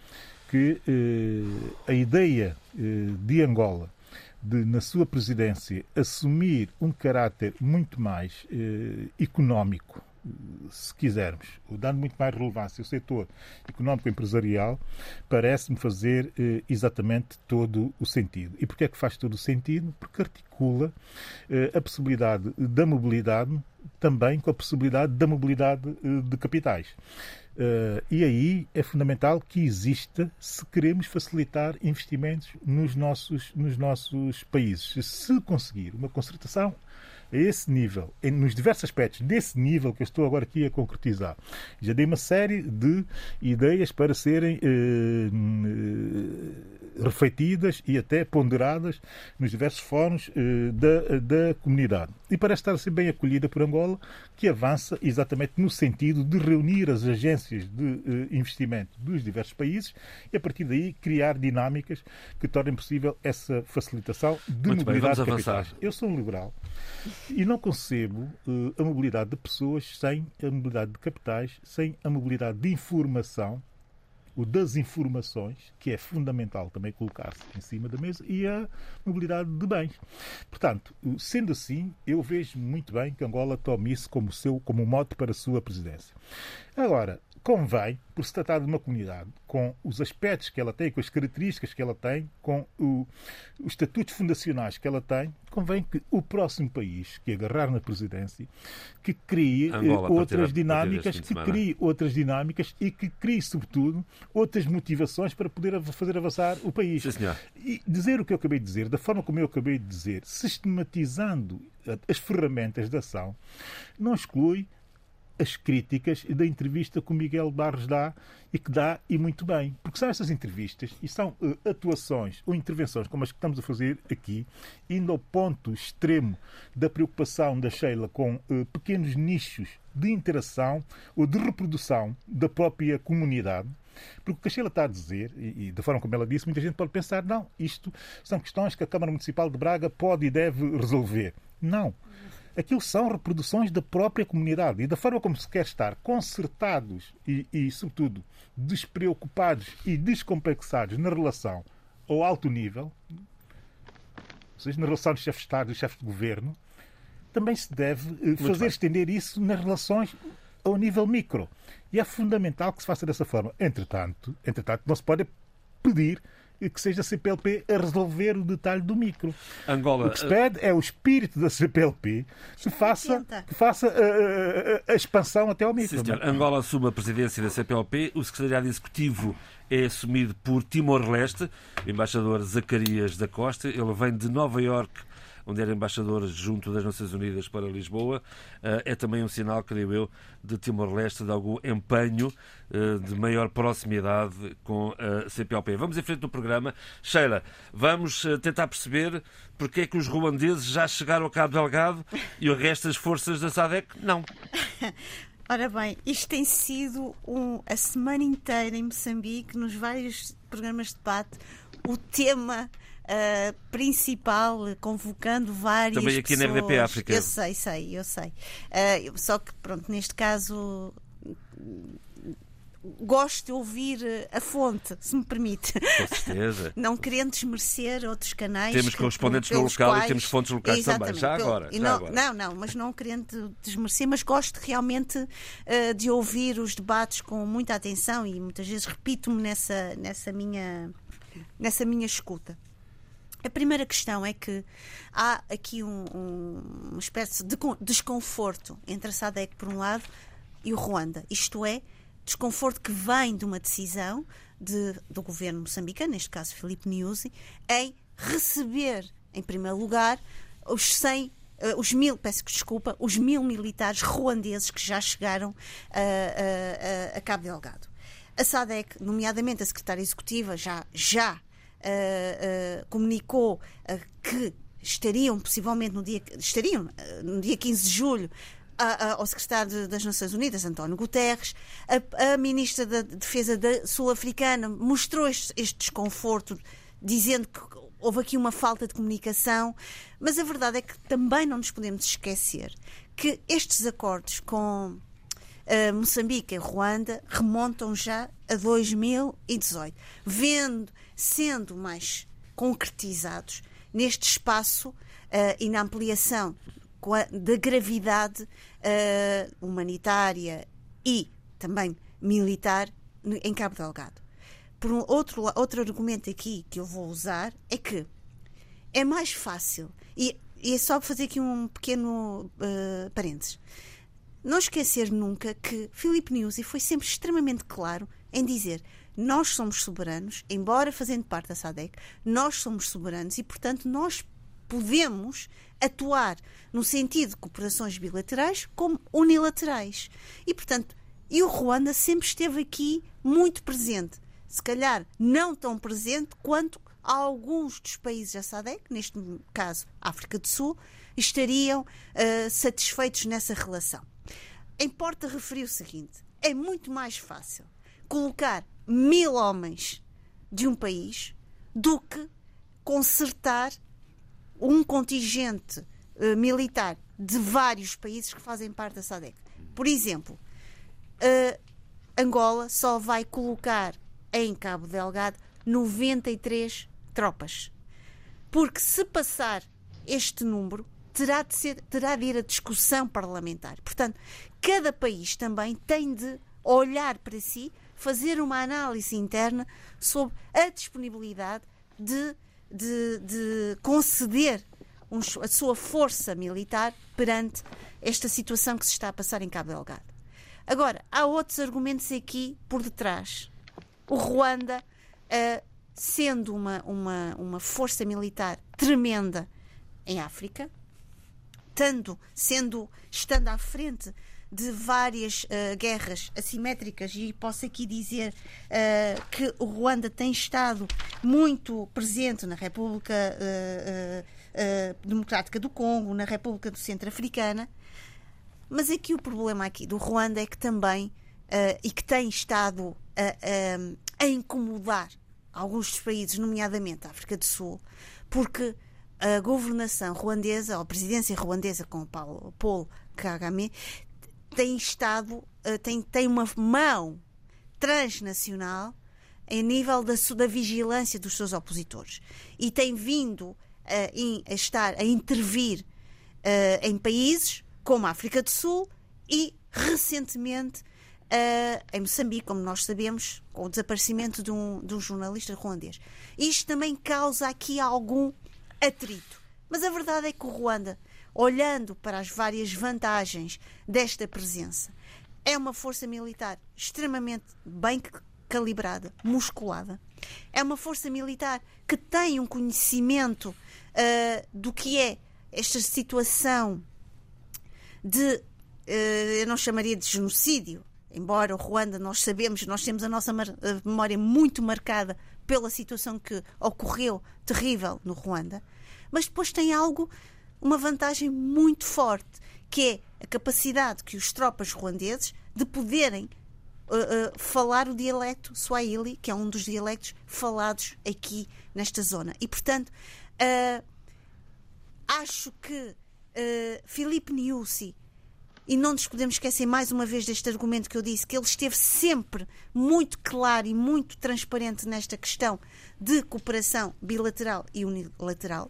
que uh, a ideia uh, de Angola de, na sua presidência, assumir um caráter muito mais eh, económico, se quisermos, dando muito mais relevância ao setor económico empresarial, parece-me fazer eh, exatamente todo o sentido. E porquê é que faz todo o sentido? Porque articula eh, a possibilidade da mobilidade também com a possibilidade da mobilidade eh, de capitais. Uh, e aí é fundamental que exista se queremos facilitar investimentos nos nossos, nos nossos países. Se conseguir uma concertação a esse nível, em, nos diversos aspectos desse nível que eu estou agora aqui a concretizar. Já dei uma série de ideias para serem eh, eh, refletidas e até ponderadas nos diversos fóruns eh, da, da comunidade. E parece estar a ser bem acolhida por Angola, que avança exatamente no sentido de reunir as agências de eh, investimento dos diversos países e, a partir daí, criar dinâmicas que tornem possível essa facilitação de Muito mobilidade bem, de capitais. Eu sou um liberal e não concebo uh, a mobilidade de pessoas sem a mobilidade de capitais, sem a mobilidade de informação, o das informações, que é fundamental também colocar-se em cima da mesa, e a mobilidade de bens. Portanto, sendo assim, eu vejo muito bem que Angola tome isso como, seu, como mote para a sua presidência. Agora, convém, por se tratar de uma comunidade, com os aspectos que ela tem, com as características que ela tem, com o, os estatutos fundacionais que ela tem, convém que o próximo país que agarrar na presidência que crie eh, Angola, a outras dinâmicas, que crie outras dinâmicas e que crie, sobretudo, outras motivações para poder fazer avançar o país. Sim. E dizer o que eu acabei de dizer, da forma como eu acabei de dizer, sistematizando as ferramentas de ação, não exclui as críticas da entrevista que o Miguel Barros dá e que dá e muito bem. Porque são essas entrevistas e são eh, atuações ou intervenções como as que estamos a fazer aqui, indo ao ponto extremo da preocupação da Sheila com eh, pequenos nichos de interação ou de reprodução da própria comunidade. Porque o que a Sheila está a dizer, e, e da forma como ela disse, muita gente pode pensar, não, isto são questões que a Câmara Municipal de Braga pode e deve resolver. Não. Aquilo são reproduções da própria comunidade e da forma como se quer estar concertados e, e, sobretudo, despreocupados e descomplexados na relação ao alto nível, ou seja, na relação dos chefes de Estado e chefes de governo, também se deve eh, fazer bem. estender isso nas relações ao nível micro. E é fundamental que se faça dessa forma. Entretanto, entretanto não se pode pedir que seja a CPLP a resolver o detalhe do micro. Angola, O que se pede é o espírito da CPLP que faça, que faça a, a- a expansão até ao micro. Sim, senhor. Angola assume a presidência da CPLP. O secretariado executivo é assumido por Timor-Leste, embaixador Zacarias da Costa. Ele vem de Nova Iorque, onde era embaixador junto das Nações Unidas para Lisboa. Eh, É também um sinal, creio eu, de Timor-Leste, de algum empenho eh, de maior proximidade com a CPLP. Vamos em frente no programa. Sheila, vamos eh, tentar perceber porque é que os ruandeses já chegaram a Cabo Delgado e o resto das forças da SADEC não. Ora bem, isto tem sido um- a semana inteira em Moçambique, nos vários programas de debate, o tema ah, principal, convocando várias Também aqui na pessoas. RDP África. Eu sei, sei, eu sei. Eu- só que, pronto, neste caso gosto de ouvir eh, a fonte, se me permite. Com certeza. Não querendo desmerecer outros canais. Temos que- correspondentes no pelos local e quais- temos fontes locais também. Exatamente, Já pelo- agora, e já não, agora. não, não, mas não querendo desmerecer, mas gosto realmente eh, de ouvir os debates com muita atenção e muitas vezes repito-me nessa, nessa, minha, nessa minha escuta. A primeira questão é que há aqui um- um- uma espécie de con- desconforto entre a SADEC, por um lado, e o Ruanda. Isto é, desconforto que vem de uma decisão de- do governo moçambicano, neste caso Filipe Nyusi, em receber, em primeiro lugar, os 100 eh, os mil, peço que desculpa, os mil militares ruandeses que já chegaram a, a- a- a Cabo Delgado. A SADEC, nomeadamente a secretária executiva, já, já eh, comunicou eh, que estariam possivelmente no dia estariam no dia 15 de julho a, a, ao secretário das Nações Unidas, António Guterres, a, a ministra da Defesa sul-africana mostrou este, este desconforto, dizendo que houve aqui uma falta de comunicação, mas a verdade é que também não nos podemos esquecer que estes acordos com uh, Moçambique e Ruanda remontam já a 2018, vendo, sendo mais concretizados neste espaço uh, e na ampliação da gravidade uh, humanitária e também militar em Cabo Delgado. Por um outro, outro argumento aqui que eu vou usar é que é mais fácil, e, e é só fazer aqui um pequeno uh, parênteses, não esquecer nunca que Filipe Nyusi foi sempre extremamente claro em dizer nós somos soberanos, embora fazendo parte da SADEC, nós somos soberanos e, portanto, nós podemos atuar no sentido de cooperações bilaterais como unilaterais. E, portanto, e o Ruanda sempre esteve aqui muito presente. Se calhar não tão presente quanto alguns dos países da SADEC, neste caso África do Sul, estariam uh, satisfeitos nessa relação. Importa referir o seguinte: é muito mais fácil colocar mil homens de um país do que consertar um contingente uh, militar de vários países que fazem parte da SADEC. Por exemplo, uh, Angola só vai colocar em Cabo Delgado 93 tropas. Porque se passar este número, terá de, ser, terá de ir a discussão parlamentar. Portanto, cada país também tem de olhar para si fazer uma análise interna sobre a disponibilidade de, de, de conceder um, a sua força militar perante esta situação que se está a passar em Cabo Delgado. Agora, há outros argumentos aqui por detrás. O Ruanda, uh, sendo uma, uma, uma força militar tremenda em África, sendo, estando à frente de várias uh, guerras assimétricas e posso aqui dizer uh, que o Ruanda tem estado muito presente na República uh, Democrática do Congo, na República do Centro Africana, mas aqui o problema aqui do Ruanda é que também e que tem estado a, a incomodar alguns dos países, nomeadamente a África do Sul, porque a governação ruandesa, ou a presidência ruandesa com o Paul Kagame, tem estado, uh, tem, tem uma mão transnacional em nível da, da vigilância dos seus opositores e tem vindo uh, in, a estar a intervir uh, em países como a África do Sul e recentemente em Moçambique, como nós sabemos, com o desaparecimento de um, de um jornalista ruandês. Isto também causa aqui algum atrito. Mas a verdade é que o Ruanda olhando para as várias vantagens desta presença. É uma força militar extremamente bem calibrada, musculada. É uma força militar que tem um conhecimento uh, do que é esta situação de, uh, eu não chamaria de genocídio, embora o Ruanda nós sabemos, nós temos a nossa memória muito marcada pela situação que ocorreu terrível no Ruanda, mas depois tem algo uma vantagem muito forte, que é a capacidade que os tropas ruandeses de poderem uh, uh, falar o dialecto Swahili, que é um dos dialectos falados aqui nesta zona. E, portanto, uh, acho que Filipe Niusi e não nos podemos esquecer mais uma vez deste argumento que eu disse, que ele esteve sempre muito claro e muito transparente nesta questão de cooperação bilateral e unilateral.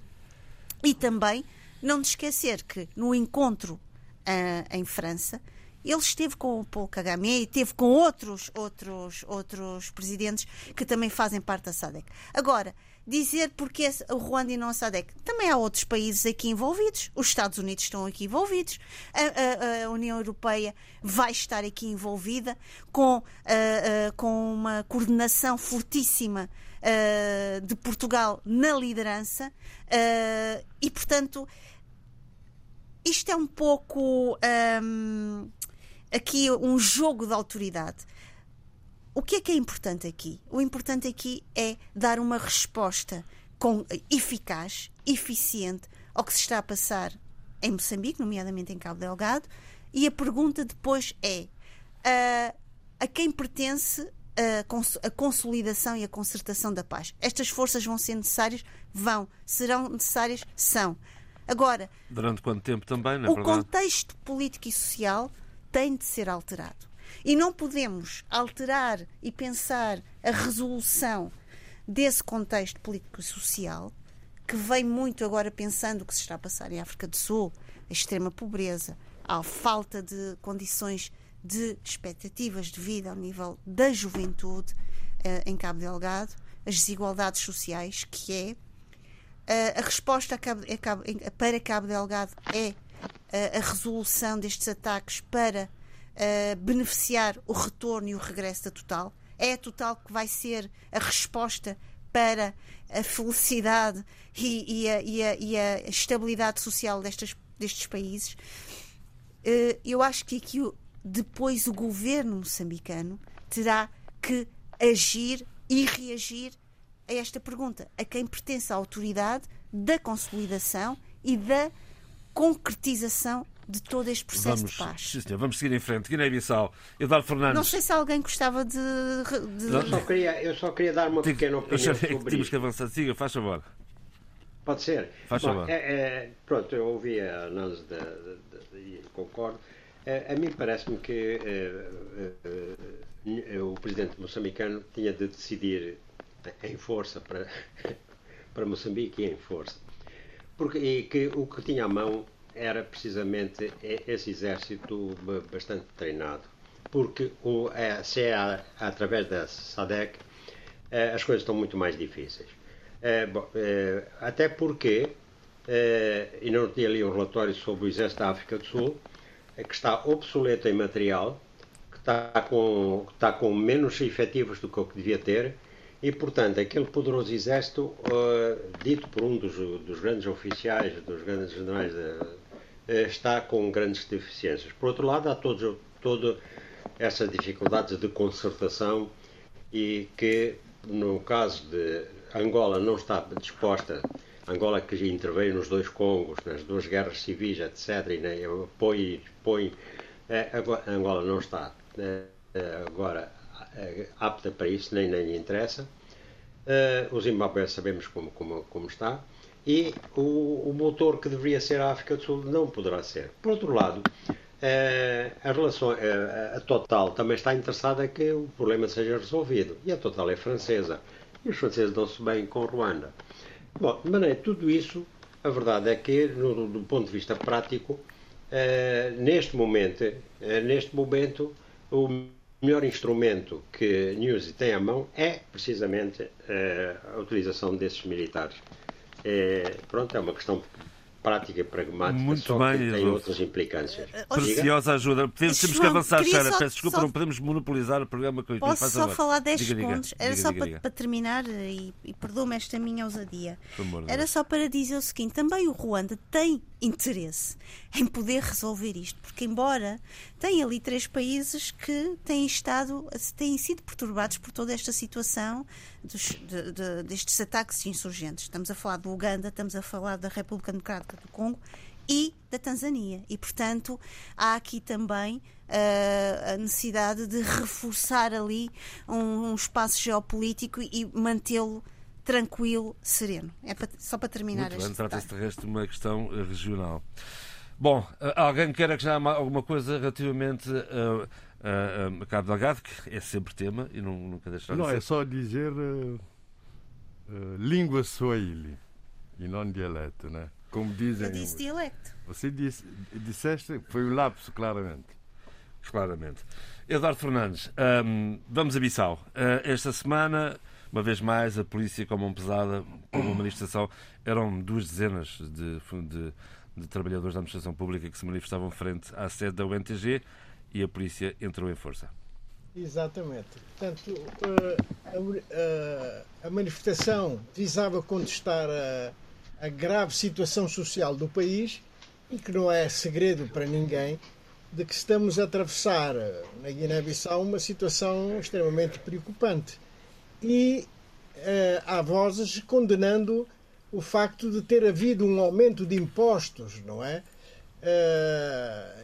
E também não de esquecer que no encontro uh, em França, ele esteve com o Paul Kagame e teve com outros, outros, outros presidentes que também fazem parte da SADEC. Agora, dizer porque o Ruanda e não a SADEC. Também há outros países aqui envolvidos. Os Estados Unidos estão aqui envolvidos. A, a, a União Europeia vai estar aqui envolvida com, uh, uh, com uma coordenação fortíssima de Portugal na liderança. e, portanto, isto é um pouco um, aqui um jogo de autoridade. O que é que é importante aqui? O importante aqui é dar uma resposta com, eficaz, eficiente ao que se está a passar em Moçambique, nomeadamente em Cabo Delgado, E a pergunta depois é: uh, a quem pertence a, consolidação e a concertação da paz? Estas forças vão ser necessárias? Vão. Serão necessárias? São. Agora. Durante quanto tempo também, não é O verdade? contexto político e social tem de ser alterado. E não podemos alterar e pensar a resolução desse contexto político e social, que vem muito agora pensando o que se está a passar em África do Sul, a extrema pobreza, a falta de condições de expectativas de vida ao nível da juventude uh, em Cabo Delgado, as desigualdades sociais, que é a resposta a Cabo, a Cabo, para Cabo Delgado é a resolução destes ataques para beneficiar o retorno e o regresso da Total. É a Total que vai ser a resposta para a felicidade e, e, a, e, a, e a, estabilidade social destes, destes países. eu acho que aqui depois o governo moçambicano terá que agir e reagir a esta pergunta: a quem pertence a autoridade da consolidação e da concretização de todo este processo vamos, de paz. Sim, senhor, vamos seguir em frente. Guiné-Bissau. Eduardo Fernandes. Não sei se alguém gostava de. de... Eu, só queria, eu só queria dar uma pequena opinião eu sobre Temos que avançar. Siga, faz favor. Pode ser? Faz Bom, favor. É, é, pronto, eu ouvi a análise e concordo. É, a mim parece-me que uh, uh, o presidente moçambicano tinha de decidir em força para, para Moçambique e em força. Porque, e que o que tinha à mão era precisamente esse exército bastante treinado. Porque o, é, se é através da SADEC, é, as coisas estão muito mais difíceis. É, bom, até porque, e não tinha ali um relatório sobre o exército da África do Sul, que está obsoleto em material, que está com, está com menos efetivos do que o que devia ter, e, portanto, aquele poderoso exército, uh, dito por um dos, dos, grandes oficiais, dos grandes generais, uh, está com grandes deficiências. Por outro lado, há todas todo essas dificuldades de concertação e que, no caso de Angola, não está disposta Angola que interveio nos dois Congos, nas duas guerras civis, etc., e nem põe, põe é, Angola não está é, agora apta para isso, nem, nem interessa. o Zimbábue sabemos como, como, como está. E o, o motor que deveria ser a África do Sul não poderá ser. Por outro lado, a, relação, a, a Total também está interessada que o problema seja resolvido. E a Total é francesa. E os franceses dão-se bem com Ruanda. Bom, de maneira tudo isso, a verdade é que, no, do ponto de vista prático, neste momento, neste momento, o melhor instrumento que Newsy tem à mão é precisamente eh, a utilização desses militares. É, pronto, é uma questão prática e pragmática, Muito só bem, que tem outras implicações. Eh, Preciosa ajuda. Temos, temos que avançar, Sara. Peço desculpa, só... não podemos monopolizar o programa com Posso Faz só favor. falar 10 diga, segundos? Diga, Era diga, só para, para, terminar, e, e perdoa-me esta minha ousadia. Era só para dizer o seguinte: também o Ruanda tem interesse em poder resolver isto, porque embora tem ali três países que têm estado, têm sido perturbados por toda esta situação dos, de, de, destes ataques insurgentes. Estamos a falar do Uganda, estamos a falar da República Democrática do Congo e da Tanzânia. E, portanto, há aqui também uh, a necessidade de reforçar ali um, um espaço geopolítico e mantê-lo tranquilo, sereno. É para, só para terminar Muito bem, trata-se de resto de uma questão eh, regional. Bom, eh, alguém quer acrescentar alguma coisa relativamente a, a, a Cabo Delgado, que é sempre tema e não, nunca deixar Não, de é só dizer uh, uh, língua swahili e não dialeto, né? Como dizem. Eu disse dialecto. Você disse, disseste, foi o lapso, claramente. Claramente. Eduardo Fernandes, um, vamos a Bissau. Uh, esta semana uma vez mais, a polícia com mão pesada, com uma manifestação. Eram duas dezenas de, de, de trabalhadores da administração pública que se manifestavam frente à sede da UNTG e a polícia entrou em força. Exatamente. Portanto, a, a, a manifestação visava contestar a, a, grave situação social do país e que não é segredo para ninguém de que estamos a atravessar na Guiné-Bissau uma situação extremamente preocupante e uh, há vozes condenando o facto de ter havido um aumento de impostos, não é?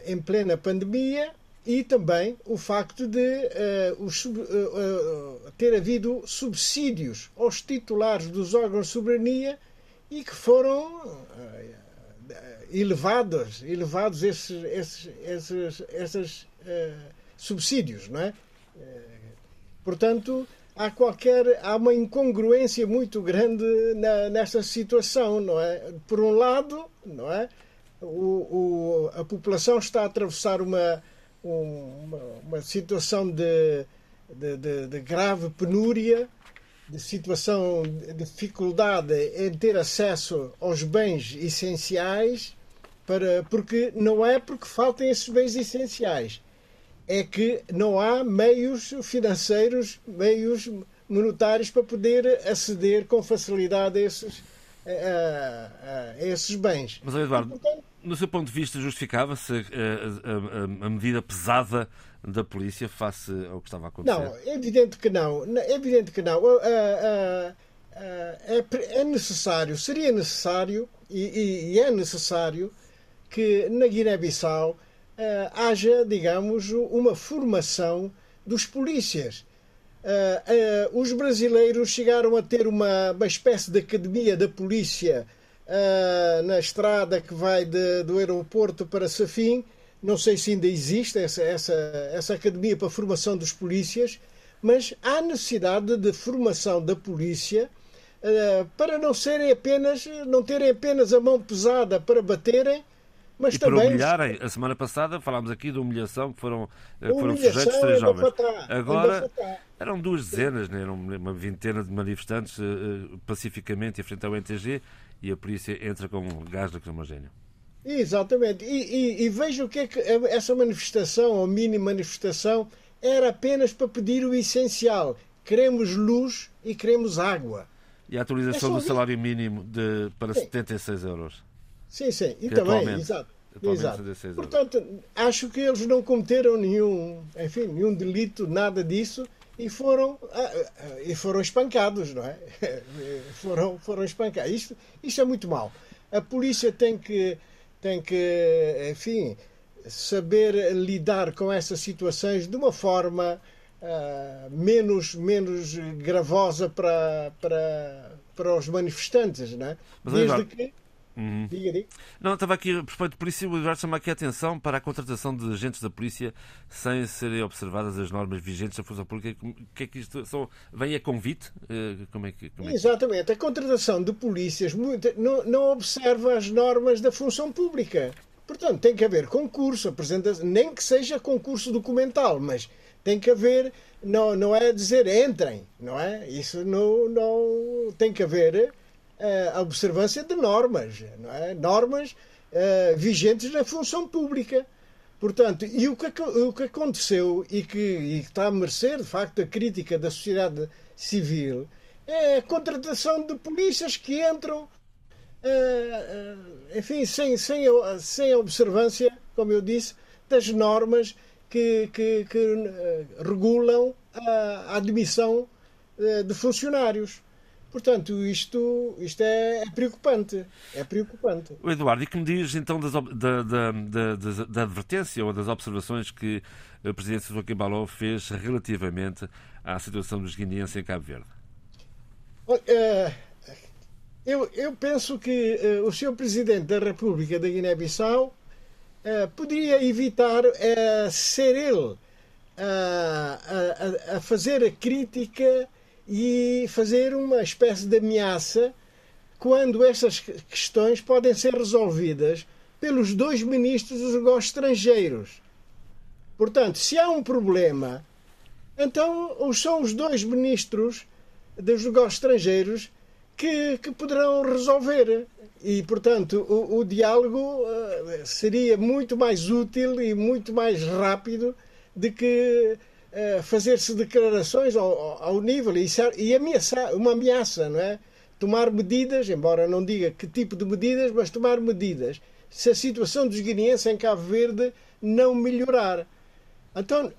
em plena pandemia e também o facto de uh, os, uh, uh, ter havido subsídios aos titulares dos órgãos de soberania e que foram elevados, elevados esses, esses, esses, esses subsídios, não é? Portanto, há qualquer há uma incongruência muito grande na, nesta situação, não é? Por um lado, não é? O, o, a população está a atravessar uma uma, uma situação de, de, de, de, grave penúria, de situação de dificuldade em ter acesso aos bens essenciais, para, porque não é porque faltem esses bens essenciais, é que não há meios financeiros, meios monetários para poder aceder com facilidade a esses, a, a, a esses bens. Mas, Eduardo, portanto, no seu ponto de vista, justificava-se a, a, a, medida pesada da polícia face ao que estava a acontecer? Não, é evidente que não. É evidente que não. É, é necessário, seria necessário, e, e é necessário, que na Guiné-Bissau haja, digamos, uma formação dos polícias. Uh, uh, os brasileiros chegaram a ter uma, uma espécie de academia da polícia uh, na estrada que vai de, do aeroporto para Safim. Não sei se ainda existe essa, essa, essa academia para a formação dos polícias, mas há necessidade de formação da polícia para não serem apenas, não terem apenas a mão pesada para baterem, mas e. Para humilharem, a semana passada falámos aqui de humilhação que foram, eh, que foram sujeitos três jovens. Agora eram duas dezenas, né? eram uma vintena de manifestantes uh, pacificamente em frente ao NTG e a polícia entra com gás lacrimogéneo. Exatamente. E, e, e veja o que é que essa manifestação, ou mini manifestação, era apenas para pedir o essencial. Queremos luz e queremos água. E a atualização é do salário mínimo de, para sim. 76 euros. Sim, sim. E também, exato. Exato. Portanto, acho que eles não cometeram nenhum, enfim, nenhum delito, nada disso e foram, ah, ah, e foram espancados, não é? foram, foram espancados. Isto, isto é muito mau. A polícia tem que, tem que, enfim, saber lidar com essas situações de uma forma uh, menos, menos gravosa para, para, para os manifestantes, não é? Mas, Desde que Uhum. Diga, diga. Não, estava aqui, a respeito de polícia, o Eduardo chama aqui a atenção para a contratação de agentes da polícia sem serem observadas as normas vigentes da Força Pública. O que é que isto são? Vem a convite? Eh, como é que, como é que... Exatamente. A contratação de polícias não, não observa as normas da função pública. Portanto, tem que haver concurso, apresentação, nem que seja concurso documental, mas tem que haver, não, não é dizer entrem, não é? Isso não, não tem que haver a observância de normas, não é? normas uh, vigentes na função pública. Portanto, e o que, o que aconteceu e que, e que está a merecer, de facto, a crítica da sociedade civil é a contratação de polícias que entram, uh, uh, enfim, sem, sem, sem observância, como eu disse, das normas que, que, que regulam a, a admissão de funcionários. Portanto, isto, isto é, é, preocupante. É preocupante. O Eduardo, e que me diz então das, da, da, da, da, advertência ou das observações que o Presidente Joaquim Baló fez relativamente à situação dos guineenses em Cabo Verde? Uh, eu, eu penso que uh, o Sr. Presidente da República da Guiné-Bissau uh, poderia evitar ser ele a, a, a fazer a crítica e fazer uma espécie de ameaça quando essas questões podem ser resolvidas pelos dois ministros dos negócios estrangeiros. Portanto, se há um problema, então são os dois ministros dos negócios estrangeiros que, que poderão resolver. E, portanto, o, o diálogo uh, seria muito mais útil e muito mais rápido de que fazer-se declarações ao, ao nível e, e ameaçar, uma ameaça, não é? Tomar medidas, embora não diga que tipo de medidas, mas tomar medidas se a situação dos guineenses em Cabo Verde não melhorar. Então,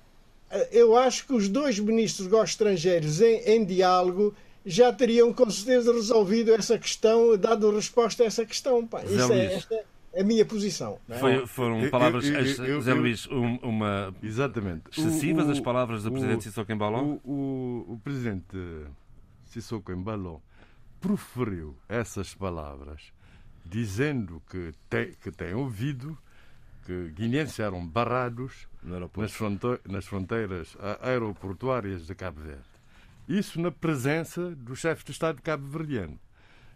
eh, eu acho que os dois ministros dos estrangeiros em, em diálogo já teriam com certeza resolvido essa questão, dado resposta a essa questão. Pá. Isso é, esta, a minha posição. É? Foi, foram palavras, eu, eu, eu, José Luís, uma, exatamente. excessivas o, as palavras do Presidente Sissoko Embaló? O, o, o Presidente Sissoko Embaló proferiu essas palavras dizendo que tem, que tem ouvido que guineenses eram barrados nas, fronte nas fronteiras aeroportuárias de Cabo Verde. Isso na presença do chefe de Estado de Cabo Verdeano.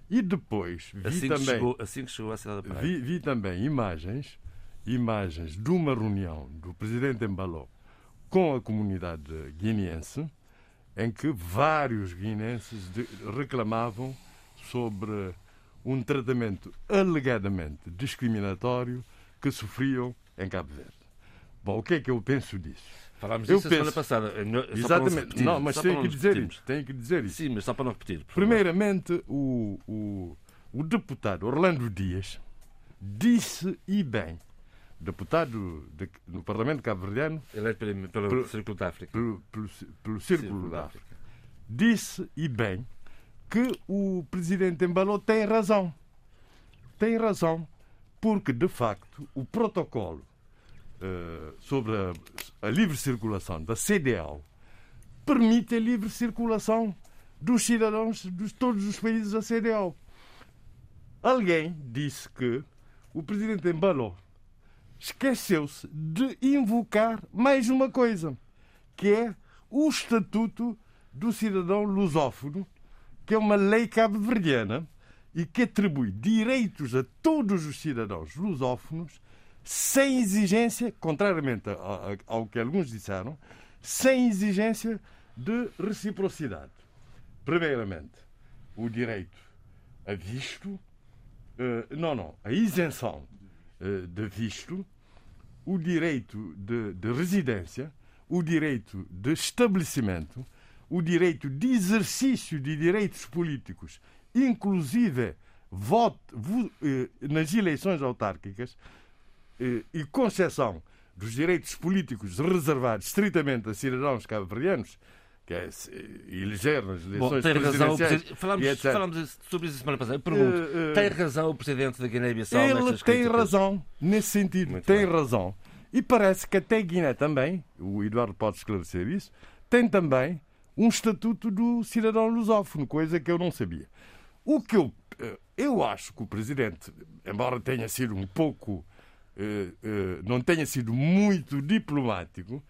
E depois vi assim também. Chegou, assim que chegou à cidade da Praia. Vi, vi, também imagens, imagens de uma reunião do presidente Embaló com a comunidade guineense, em que vários guineenses reclamavam sobre um tratamento alegadamente discriminatório que sofriam em Cabo Verde. Bom, o que é que eu penso disso? Falámos disso a semana passada. Exatamente. Não, não, mas tenho que dizer isso. Tenho que dizer isso. Sim, mas só para não repetir. Primeiramente, o, o, o deputado Orlando Dias disse e bem, deputado de, no Parlamento Cabo-Verdiano, eleito pelo, pelo, pelo, Círculo da África, pelo, pelo, pelo Círculo, Círculo da África, disse e bem que o presidente Embalou tem razão. Tem razão, porque de facto o protocolo uh, sobre a, a, livre circulação da CDAO permite a livre circulação dos cidadãos de todos os países da CDAO. Alguém disse que o presidente Embalou esqueceu-se de invocar mais uma coisa, que é o Estatuto do Cidadão Lusófono, que é uma lei cabo-verdiana e que atribui direitos a todos os cidadãos lusófonos sem exigência, contrariamente ao que alguns disseram, sem exigência de reciprocidade. Primeiramente, o direito a visto, eh, não, não, a isenção eh, de visto, o direito de, de residência, o direito de estabelecimento, o direito de exercício de direitos políticos, inclusive voto, eh, nas eleições autárquicas, e concessão dos direitos políticos reservados estritamente a cidadãos cabo-verdianos, que é eleger nas eleições Bom, tem razão, falamos, falamos sobre isso semana passada. Eu pergunto, uh, uh, tem razão o Presidente da Guiné-Bissau Ele tem críticas? razão, nesse sentido, Muito tem bem. razão. E parece que até Guiné também, o Eduardo pode esclarecer isso, tem também um estatuto do cidadão lusófono, coisa que eu não sabia. O que eu, eu acho que o Presidente, embora tenha sido um pouco eh, eh, não tenha sido muito diplomático,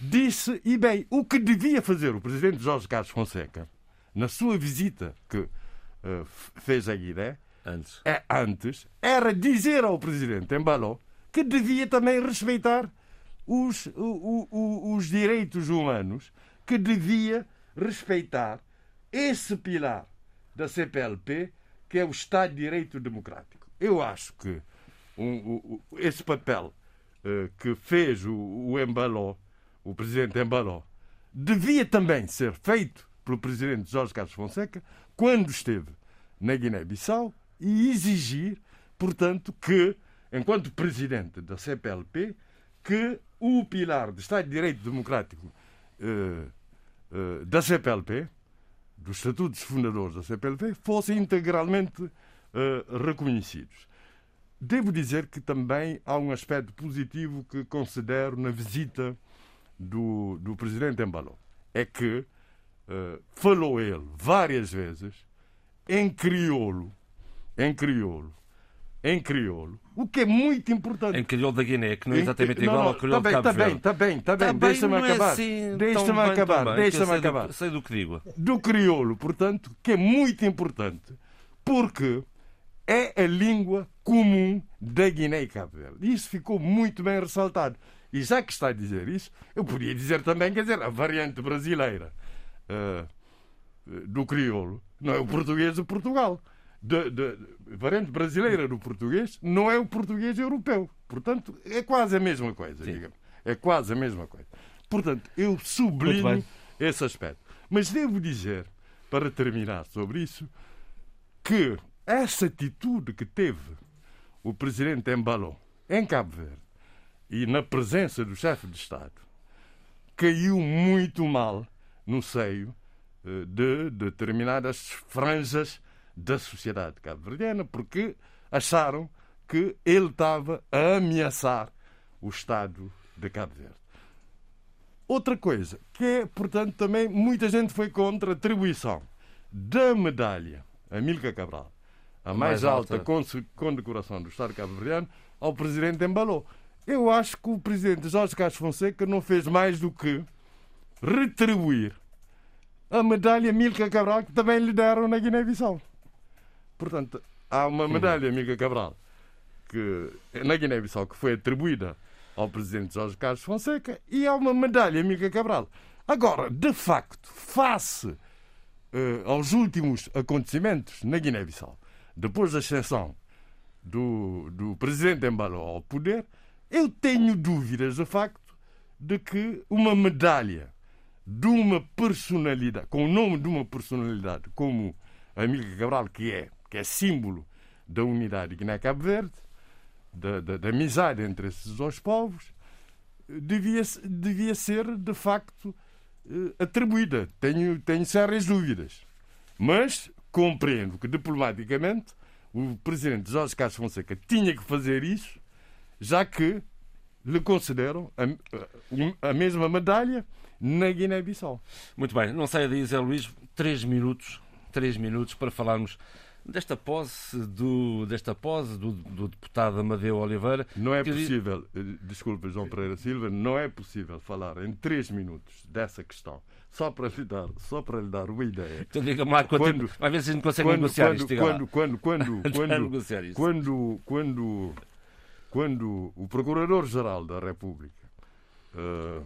disse, e bem, o que devia fazer o presidente Jorge Carlos Fonseca, na sua visita que uh, fez a Guiné, antes. É, antes, era dizer ao presidente Embaló que devia também respeitar os, o, o, os direitos humanos, que devia respeitar esse pilar da CPLP, que é o Estado de Direito Democrático. Eu acho que um, um, esse papel uh, que fez o, o Embaló, o presidente Embaló, devia também ser feito pelo presidente Jorge Carlos Fonseca quando esteve na Guiné-Bissau e exigir, portanto, que, enquanto presidente da CPLP, que o pilar do Estado de Direito Democrático uh, uh, da CPLP, dos estatutos fundadores da CPLP, fossem integralmente uh, reconhecidos. Devo dizer que também há um aspecto positivo que considero na visita do, do presidente Embaló. É que uh, falou ele várias vezes em crioulo, em crioulo, em crioulo, o que é muito importante. Em crioulo da Guiné, que não é exatamente igual não, ao crioulo tá de Cabo Está bem, está bem, está bem, deixa-me é acabar. Assim, deixa-me acabar, deixa-me acabar. Do, sei do que digo. Do crioulo, portanto, que é muito importante, porque é a língua comum da Guiné e Cabo Verde. Isso ficou muito bem ressaltado. E já que está a dizer isso, eu podia dizer também, quer dizer, a variante brasileira uh, do crioulo não é o português de Portugal. De, de, a variante brasileira do português não é o português europeu. Portanto, é quase a mesma coisa, Sim. digamos. É quase a mesma coisa. Portanto, eu sublinho esse aspecto. Mas devo dizer, para terminar sobre isso, que essa atitude que teve o presidente Embaló em Cabo Verde e na presença do chefe de Estado caiu muito mal no seio eh, de determinadas franjas da sociedade cabo-verdiana, porque acharam que ele estava a ameaçar o Estado de Cabo Verde. Outra coisa, que é, portanto, também muita gente foi contra a atribuição da medalha a Milka Cabral, a, mais, mais, alta, alta condecoração do Estado cabo-verdiano, ao presidente Embalou. Eu acho que o presidente Jorge Castro Fonseca não fez mais do que retribuir a medalha Milka Cabral que também lhe deram na Guiné-Bissau. Portanto, há uma medalha Milka Cabral que, na Guiné-Bissau que foi atribuída ao presidente Jorge Carlos Fonseca e há uma medalha Milka Cabral. Agora, de facto, face uh, aos últimos acontecimentos na Guiné-Bissau, depois da ascensão do, do presidente Embalo ao poder, eu tenho dúvidas, de facto, de que uma medalha de uma personalidade, com o nome de uma personalidade como Amílcar Cabral, que é, que é símbolo da unidade Guiné-Cabo Verde, da, da, da, amizade entre esses dois povos, devia, devia ser, de facto, eh, atribuída. Tenho, tenho sérias dúvidas. Mas compreendo que, diplomaticamente, o presidente Jorge Carlos Fonseca tinha que fazer isso, já que lhe consideram a, a mesma medalha na Guiné-Bissau. Muito bem, não saia daí, Zé Luís, três minutos, três minutos para falarmos desta posse do, desta pose do, do deputado Amadeu Oliveira. Não é possível, diz... Eh, desculpa João Pereira Silva, não é possível falar em três minutos dessa questão. Só para lhe dar, só para lhe dar uma ideia. Então diga-me lá quando, quando, vai ver se a gente consegue quando, negociar quando, isto. Quando, quando, quando, quando, quando, quando, quando o Procurador-Geral da República uh,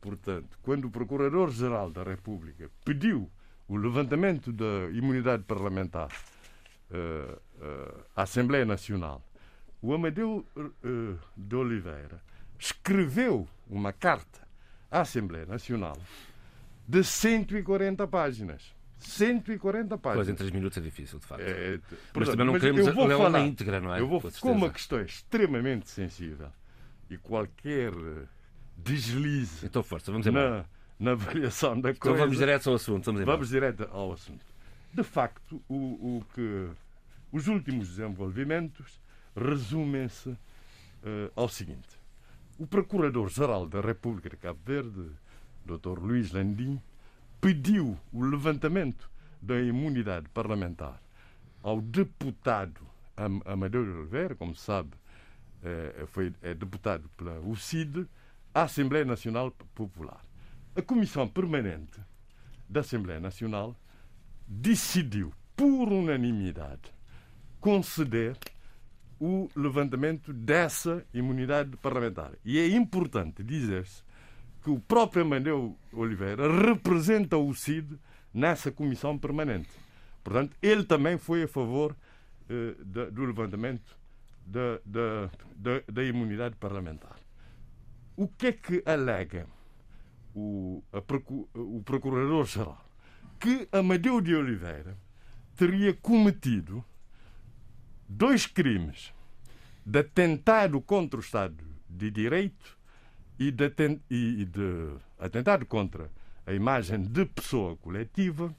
Portanto, quando o Procurador-Geral da República pediu o levantamento da imunidade parlamentar uh, uh, à Assembleia Nacional, o Amadeu uh, de Oliveira escreveu uma carta à Assembleia Nacional de 140 páginas. 140 páginas. Pois em 3 minutos é difícil, de facto. É, portanto, mas também não queremos lê-la na íntegra, não é? Eu vou, com uma questão extremamente sensível e qualquer deslize. Então, força, vamos embora. Na, variação da coisa. Então vamos direto ao assunto. Vamos, vamos direto ao assunto. De facto, o, o que os últimos desenvolvimentos resumem-se uh, ao seguinte: o Procurador-Geral da República de Cabo Verde, Dr. Luís Landim, pediu o levantamento da imunidade parlamentar ao deputado Amadeu Oliveira, como sabe, é, foi, é deputado pela UCID, à Assembleia Nacional Popular. A Comissão Permanente da Assembleia Nacional decidiu, por unanimidade, conceder o levantamento dessa imunidade parlamentar. E é importante dizer-se que o próprio Amadeu Oliveira representa o CID nessa comissão permanente. Portanto, ele também foi a favor eh, do levantamento da, da imunidade parlamentar. O que é que alega o, o Procurador-Geral? Que Amadeu de Oliveira teria cometido dois crimes de atentado contra o Estado de Direito e de, e de atentado contra a imagem de pessoa coletiva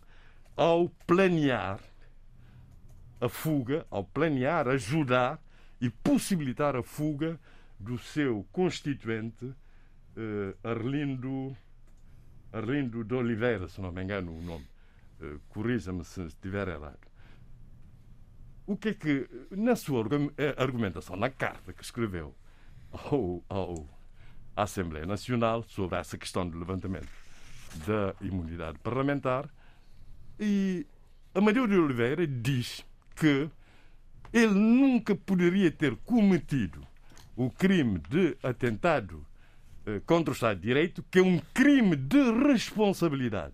ao planear a fuga, ao planear, ajudar e possibilitar a fuga do seu constituinte uh, Arlindo, Arlindo de Oliveira, se não me engano o nome. Uh, Corrija-me se estiver errado. O que é que, na sua eh, argumentação, na carta que escreveu ao, ao, à Assembleia Nacional sobre essa questão do levantamento da imunidade parlamentar, e Amadeu de Oliveira diz que ele nunca poderia ter cometido o crime de atentado contra o Estado de Direito, que é um crime de responsabilidade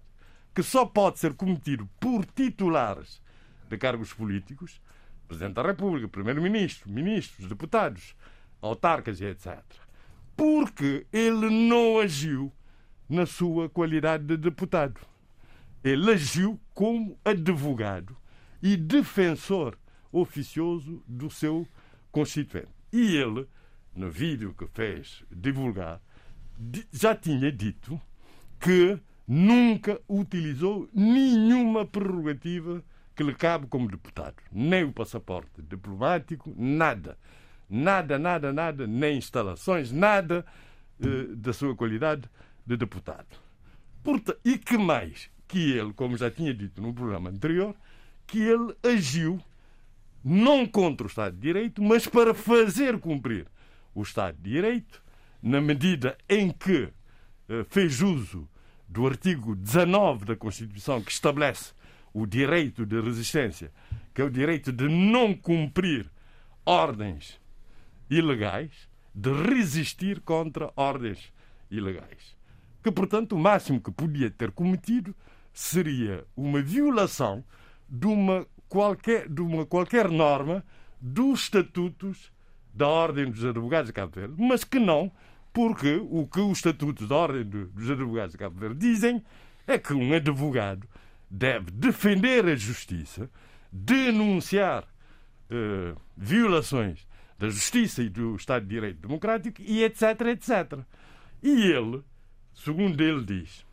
que só pode ser cometido por titulares de cargos políticos, Presidente da República, Primeiro-Ministro, ministros, deputados, autarcas e etc. Porque ele não agiu na sua qualidade de deputado. Ele agiu como advogado e defensor oficioso do seu constituinte. E ele no vídeo que fez divulgar, já tinha dito que nunca utilizou nenhuma prerrogativa que lhe cabe como deputado. Nem o passaporte diplomático, nada. Nada, nada, nada, nem instalações, nada eh, da sua qualidade de deputado. Porta, e que mais? Que ele, como já tinha dito no programa anterior, que ele agiu não contra o Estado de Direito, mas para fazer cumprir o Estado de Direito, na medida em que eh, fez uso do artigo 19 da Constituição, que estabelece o direito de resistência, que é o direito de não cumprir ordens ilegais, de resistir contra ordens ilegais. Que, portanto, o máximo que podia ter cometido seria uma violação de uma qualquer, de uma qualquer norma dos estatutos da Ordem dos Advogados de Cabo Verde, mas que não, porque o que os estatutos da Ordem dos Advogados de Cabo Verde dizem é que um advogado deve defender a justiça, denunciar eh, violações da justiça e do Estado de Direito Democrático e etc, etc. E ele, segundo ele diz,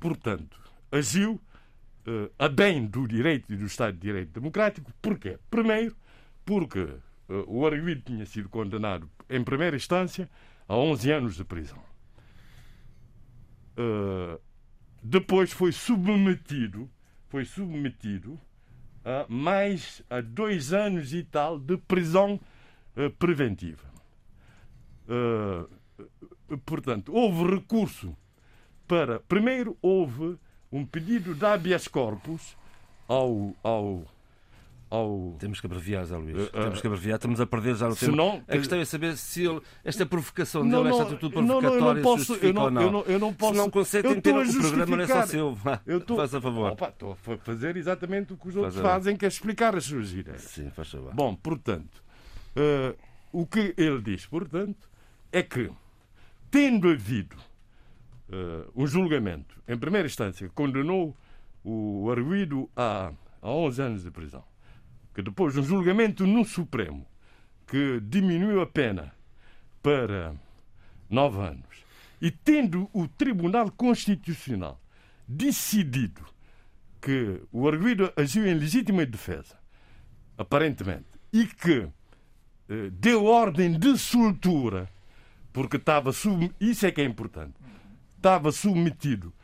portanto, agiu uh, a bem do direito e do Estado de Direito Democrático. Porquê? Primeiro, porque uh, o arguido tinha sido condenado em primeira instância a 11 anos de prisão. Uh, depois foi submetido, foi submetido a mais a dois anos e tal de prisão uh, preventiva. Uh, portanto, houve recurso para. Primeiro, houve um pedido de habeas corpus ao, ao, ao... Temos que abreviar, Zé Luís. Uh, uh, Temos que abreviar, estamos a perder já o tempo. Não, a questão é saber se ele, esta provocação não, dele, esta atitude provocatória, não, não, eu não posso, eu não, ou não. Eu não, eu não posso. Se não consegue ter o programa, não é só seu. Eu tô, faz a favor. Opa, estou a fazer exatamente o que os outros fazem, que é explicar as suas ideias. Sim, faz favor. Bom, portanto, uh, o que ele diz, portanto, é que, tendo havido um julgamento, em primeira instância, condenou o arguído a, a 11 anos de prisão. Que depois, um julgamento no Supremo, que diminuiu a pena para 9 anos, e tendo o Tribunal Constitucional decidido que o arguído agiu em legítima defesa, aparentemente, e que eh, deu ordem de soltura, porque estava sub... Isso é que é importante estava submetido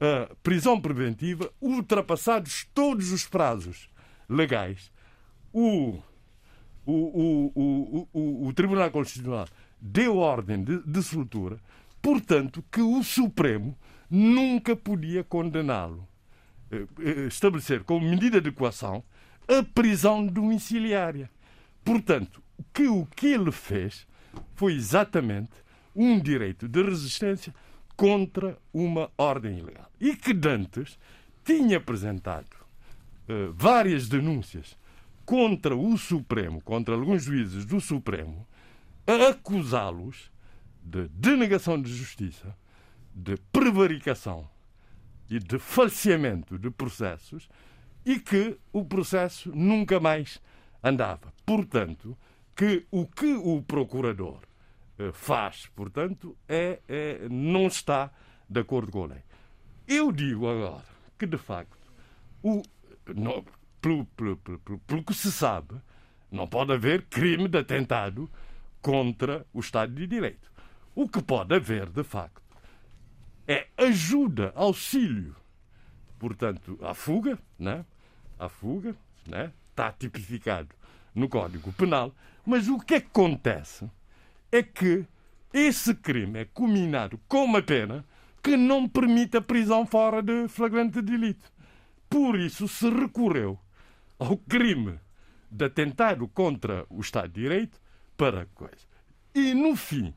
a prisão preventiva, ultrapassados todos os prazos legais. O, o, o, o, o Tribunal Constitucional deu ordem de, de soltura, portanto, que o Supremo nunca podia condená-lo, eh, eh, estabelecer como medida de equação a prisão domiciliária. Portanto, que o que ele fez foi exatamente um direito de resistência contra uma ordem ilegal. E que Dantes tinha apresentado uh, várias denúncias contra o Supremo, contra alguns juízes do Supremo, a acusá-los de denegação de justiça, de prevaricação e de falseamento de processos e que o processo nunca mais andava. Portanto, que o que o procurador eh, faz. Portanto, é, é, não está de acordo com a lei. Eu digo agora que, de facto, o, não, pelo, pelo, pelo, pelo que se sabe, não pode haver crime de atentado contra o Estado de Direito. O que pode haver, de facto, é ajuda, auxílio, portanto, à fuga, né? à fuga, né? está tipificado no Código Penal, mas o que acontece é que esse crime é combinado com uma pena que não permite a prisão fora de flagrante delito. Por isso se recorreu ao crime de atentado contra o Estado de Direito para coisa. E, no fim,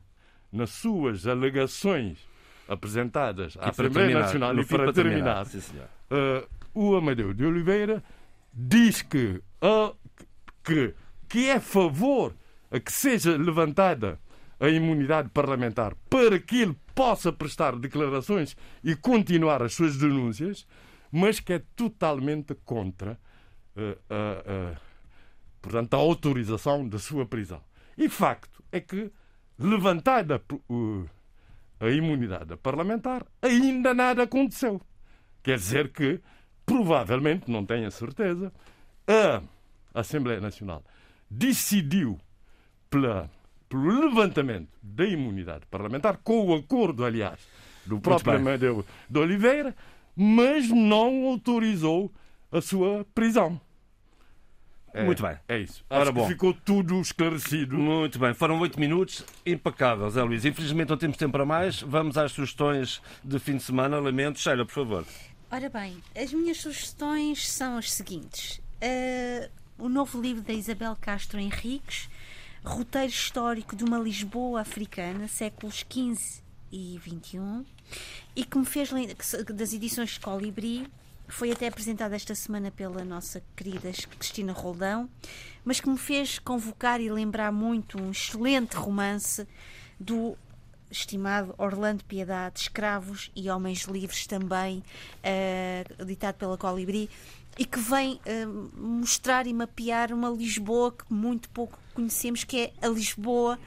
nas suas alegações apresentadas à Assembleia Nacional e para terminar, terminar uh, o Amadeu de Oliveira diz que, uh, que, que é a favor a que seja levantada a imunidade parlamentar para que ele possa prestar declarações e continuar as suas denúncias, mas que é totalmente contra portanto, a autorização da sua prisão. E facto é que, levantada a imunidade parlamentar, ainda nada aconteceu. Quer dizer que provavelmente, não tenho a certeza, a Assembleia Nacional decidiu pela, pelo levantamento da imunidade parlamentar, com o acordo, aliás, do próprio Amadeu de Oliveira, mas não autorizou a sua prisão. É, Muito bem. É isso. Acho Ora, bom. ficou tudo esclarecido. Muito bem. Foram oito minutos impecáveis, Zé Luís. Infelizmente não temos tempo para mais. Vamos às sugestões de fim de semana. Lamento. Sheila, por favor. Ora bem, as minhas sugestões são as seguintes. Uh, o novo livro da Isabel Castro Henriques, Roteiro Histórico de uma Lisboa Africana, séculos XV e XXI, e que me fez, das edições Colibri, foi até apresentada esta semana pela nossa querida Cristina Roldão, mas que me fez convocar e lembrar muito um excelente romance do estimado Orlando Piedade, Escravos e Homens Livres também, uh, ditado pela Colibri, e que vem uh, mostrar e mapear uma Lisboa que muito pouco conhecemos, que é a Lisboa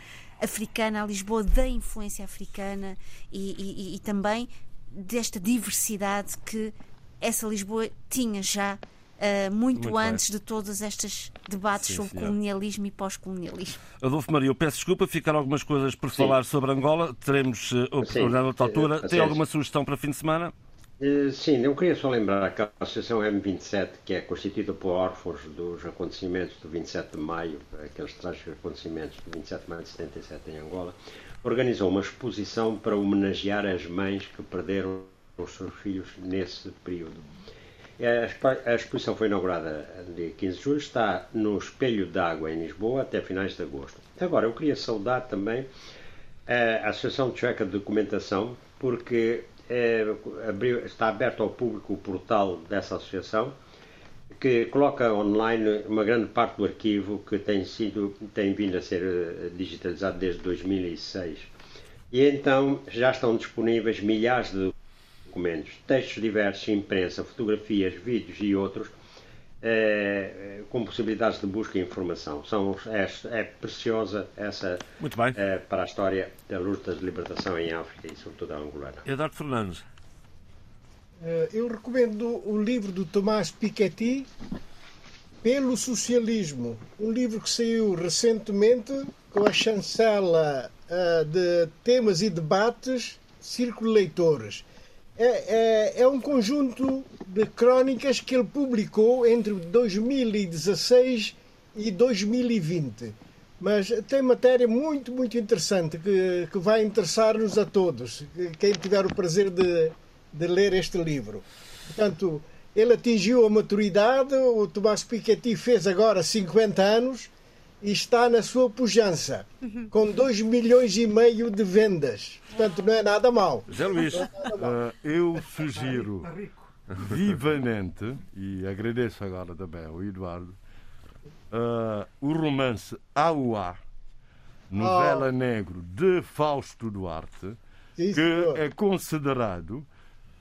africana, a Lisboa da influência africana e, e, e também desta diversidade que essa Lisboa tinha já Uh, muito, muito, antes bem. de todos estes debates sim, sobre senhor. colonialismo e pós-colonialismo. Adolfo Maria, eu peço desculpa, ficaram algumas coisas por sim. falar sobre Angola, teremos uh, oportunidade noutra altura. Tem alguma sugestão para fim de semana? Sim, eu queria só lembrar que a Associação M27, que é constituída por órfãos dos acontecimentos do 27 de maio, aqueles trágicos acontecimentos do 27 de maio de 77 em Angola, organizou uma exposição para homenagear as mães que perderam os seus filhos nesse período. A exposição foi inaugurada dia 15 de julho, está no Espelho d'Água em Lisboa até finais de agosto. Agora, eu queria saudar também a Associação Tcheca de Documentação, porque é, abriu, está aberto ao público o portal dessa associação, que coloca online uma grande parte do arquivo que tem, sido, tem vindo a ser eh, digitalizado desde 2006. E então já estão disponíveis milhares de documentos, textos diversos, imprensa, fotografias, vídeos e outros, é, com possibilidades de busca e informação. São, é, é preciosa essa é, para a história da luta de libertação em África e sobretudo a angolana. Eduardo Fernandes. Eu recomendo o livro do Tomás Piketty, Pelo Socialismo, um livro que saiu recentemente com a chancela de temas e debates Círculo Leitores é, é, é um conjunto de crónicas que ele publicou entre 2016 e 2020. Mas tem matéria muito, muito interessante que, que vai interessar-nos a todos, quem tiver o prazer de, de ler este livro. Portanto, ele atingiu a maturidade, o Tomás Piketty fez agora 50 anos e está na sua pujança, com 2 milhões e meio de vendas. Portanto, não é nada mal. Zé Luís, uh, eu sugiro vivamente, e agradeço agora também ao Eduardo, uh, o romance Auá, novela oh. negro de Fausto Duarte, Sim, que é considerado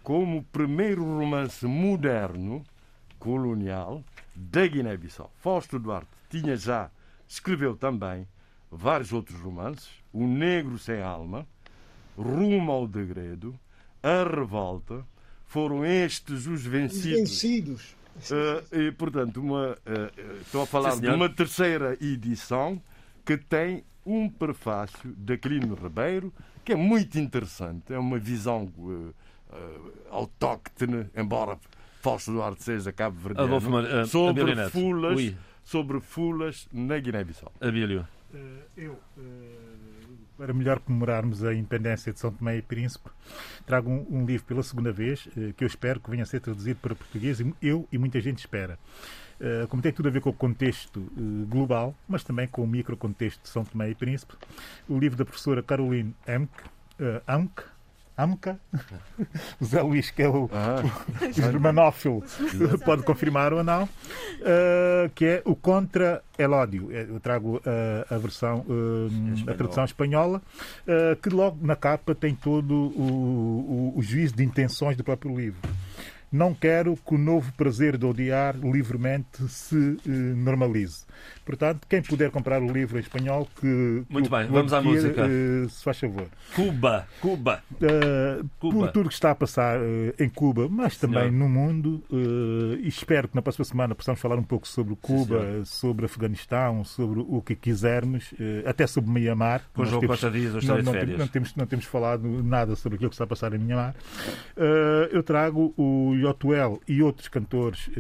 como o primeiro romance moderno colonial da Guiné-Bissau. Fausto Duarte tinha já Escreveu também vários outros romances: O Negro Sem Alma, Rumo ao Degredo, A Revolta. Foram estes os vencidos. Os vencidos. Uh, e, portanto, uma, uh, estou a falar Sim, de uma terceira edição que tem um prefácio de Aquilino Ribeiro, que é muito interessante. É uma visão uh, autóctone, embora Fausto Duarte seja cabo-verdiano, sobre fulas. Oui sobre fulas na Guiné-Bissau. Abílio. Uh, eu, uh, para melhor comemorarmos a independência de São Tomé e Príncipe, trago um, um livro pela segunda vez, uh, que eu espero que venha a ser traduzido para português, e eu e muita gente espera. como tem tudo a ver com o contexto global, mas também com o microcontexto de São Tomé e Príncipe, o livro da professora Caroline Amk Amca, o Zé Luís, que é o, ah, o germanófilo, pode confirmar ou não, uh, que é o Contra Elódio. É, eu trago uh, a versão, uh, a tradução espanhola, que logo na capa tem todo o, o, o juízo de intenções do próprio livro. não quero que o novo prazer de odiar livremente se normalize. Portanto, quem puder comprar o livro em espanhol, que. Muito bem, vamos à música. Uh, se faz favor. Cuba, Cuba. Uh, Cuba. Por tudo que está a passar uh, em Cuba, mas também Senhor. no mundo, e espero que na próxima semana possamos falar um pouco sobre Cuba, Sim, sobre Afeganistão, sobre o que quisermos, até sobre Mianmar. Com João Costa Dias, não, não, não, não, temos, não temos falado nada sobre aquilo que está a passar em Mianmar. eu trago o Yotuel e outros cantores,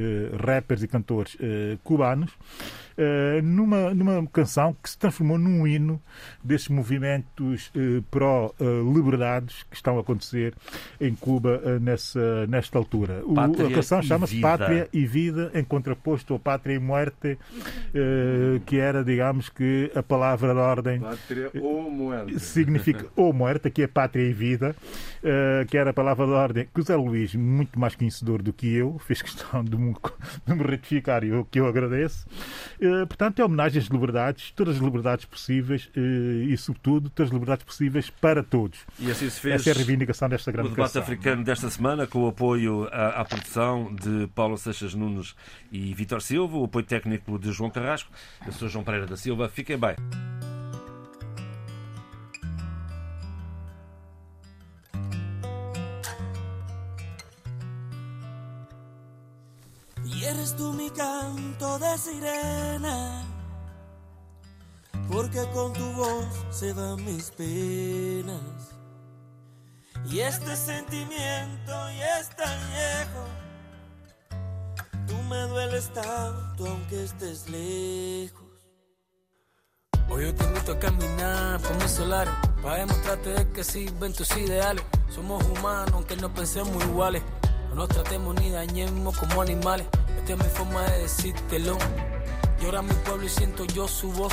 rappers e cantores cubanos. Eh, numa, numa canção que se transformou num hino desses movimentos uh, pró-liberdades que estão a acontecer em Cuba uh, nessa, nesta altura. O, a canção chama-se Pátria e Vida, em contraposto ao Pátria e Muerte, que era, digamos que, a palavra de ordem. Pátria ou Muerte. Significa ou Muerte, que é Pátria e Vida, que era a palavra de ordem que o Zé Luís, muito mais conhecedor do que eu, fez questão de me, de me retificar e o que eu agradeço. Eh, portanto, é homenagem às liberdades, todas as liberdades possíveis eh, e, sobretudo, todas as liberdades possíveis para todos. E assim se fez Essa é a reivindicação desta grande O debate canção. africano desta semana, com o apoio à, à produção de Paulo Seixas Nunes e Vitor Silva, o apoio técnico de João Carrasco. Eu sou João Pereira da Silva. Fiquem bem. Y eres tú mi canto de sirena, porque con tu voz se van mis penas. Y este sentimiento ya es tan viejo, tú me dueles tanto aunque estés lejos. Hoy yo te invito a caminar por mi solar para demostrarte que sirven tus ideales. Somos humanos aunque no pensemos iguales. No nos tratemos ni dañemos como animales. Esta es mi forma de decírtelo. Llora mi pueblo y siento yo su voz.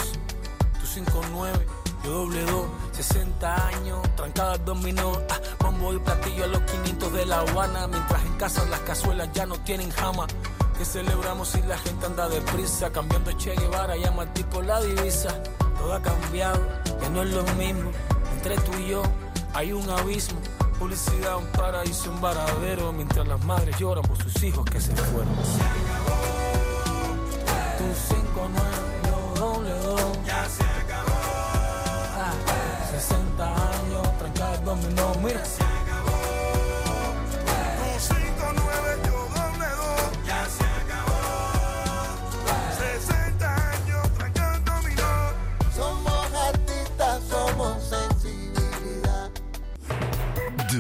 Tú 5-9, yo doble 2. 60 años, trancada al dominó. Ah, bombo y platillo a los 500 de La Habana. Mientras en casa las cazuelas ya no tienen jama. Que celebramos si la gente anda deprisa. Cambiando Che Guevara, llama al tipo la divisa. Todo ha cambiado, ya no es lo mismo. Entre tú y yo hay un abismo publicidad, un paraíso, un varadero, mientras las madres lloran por sus hijos que se fueron. Se acabó. Tu 5 9 doble Ya se acabó. Ah, 60 años, tranca el dominó, mira.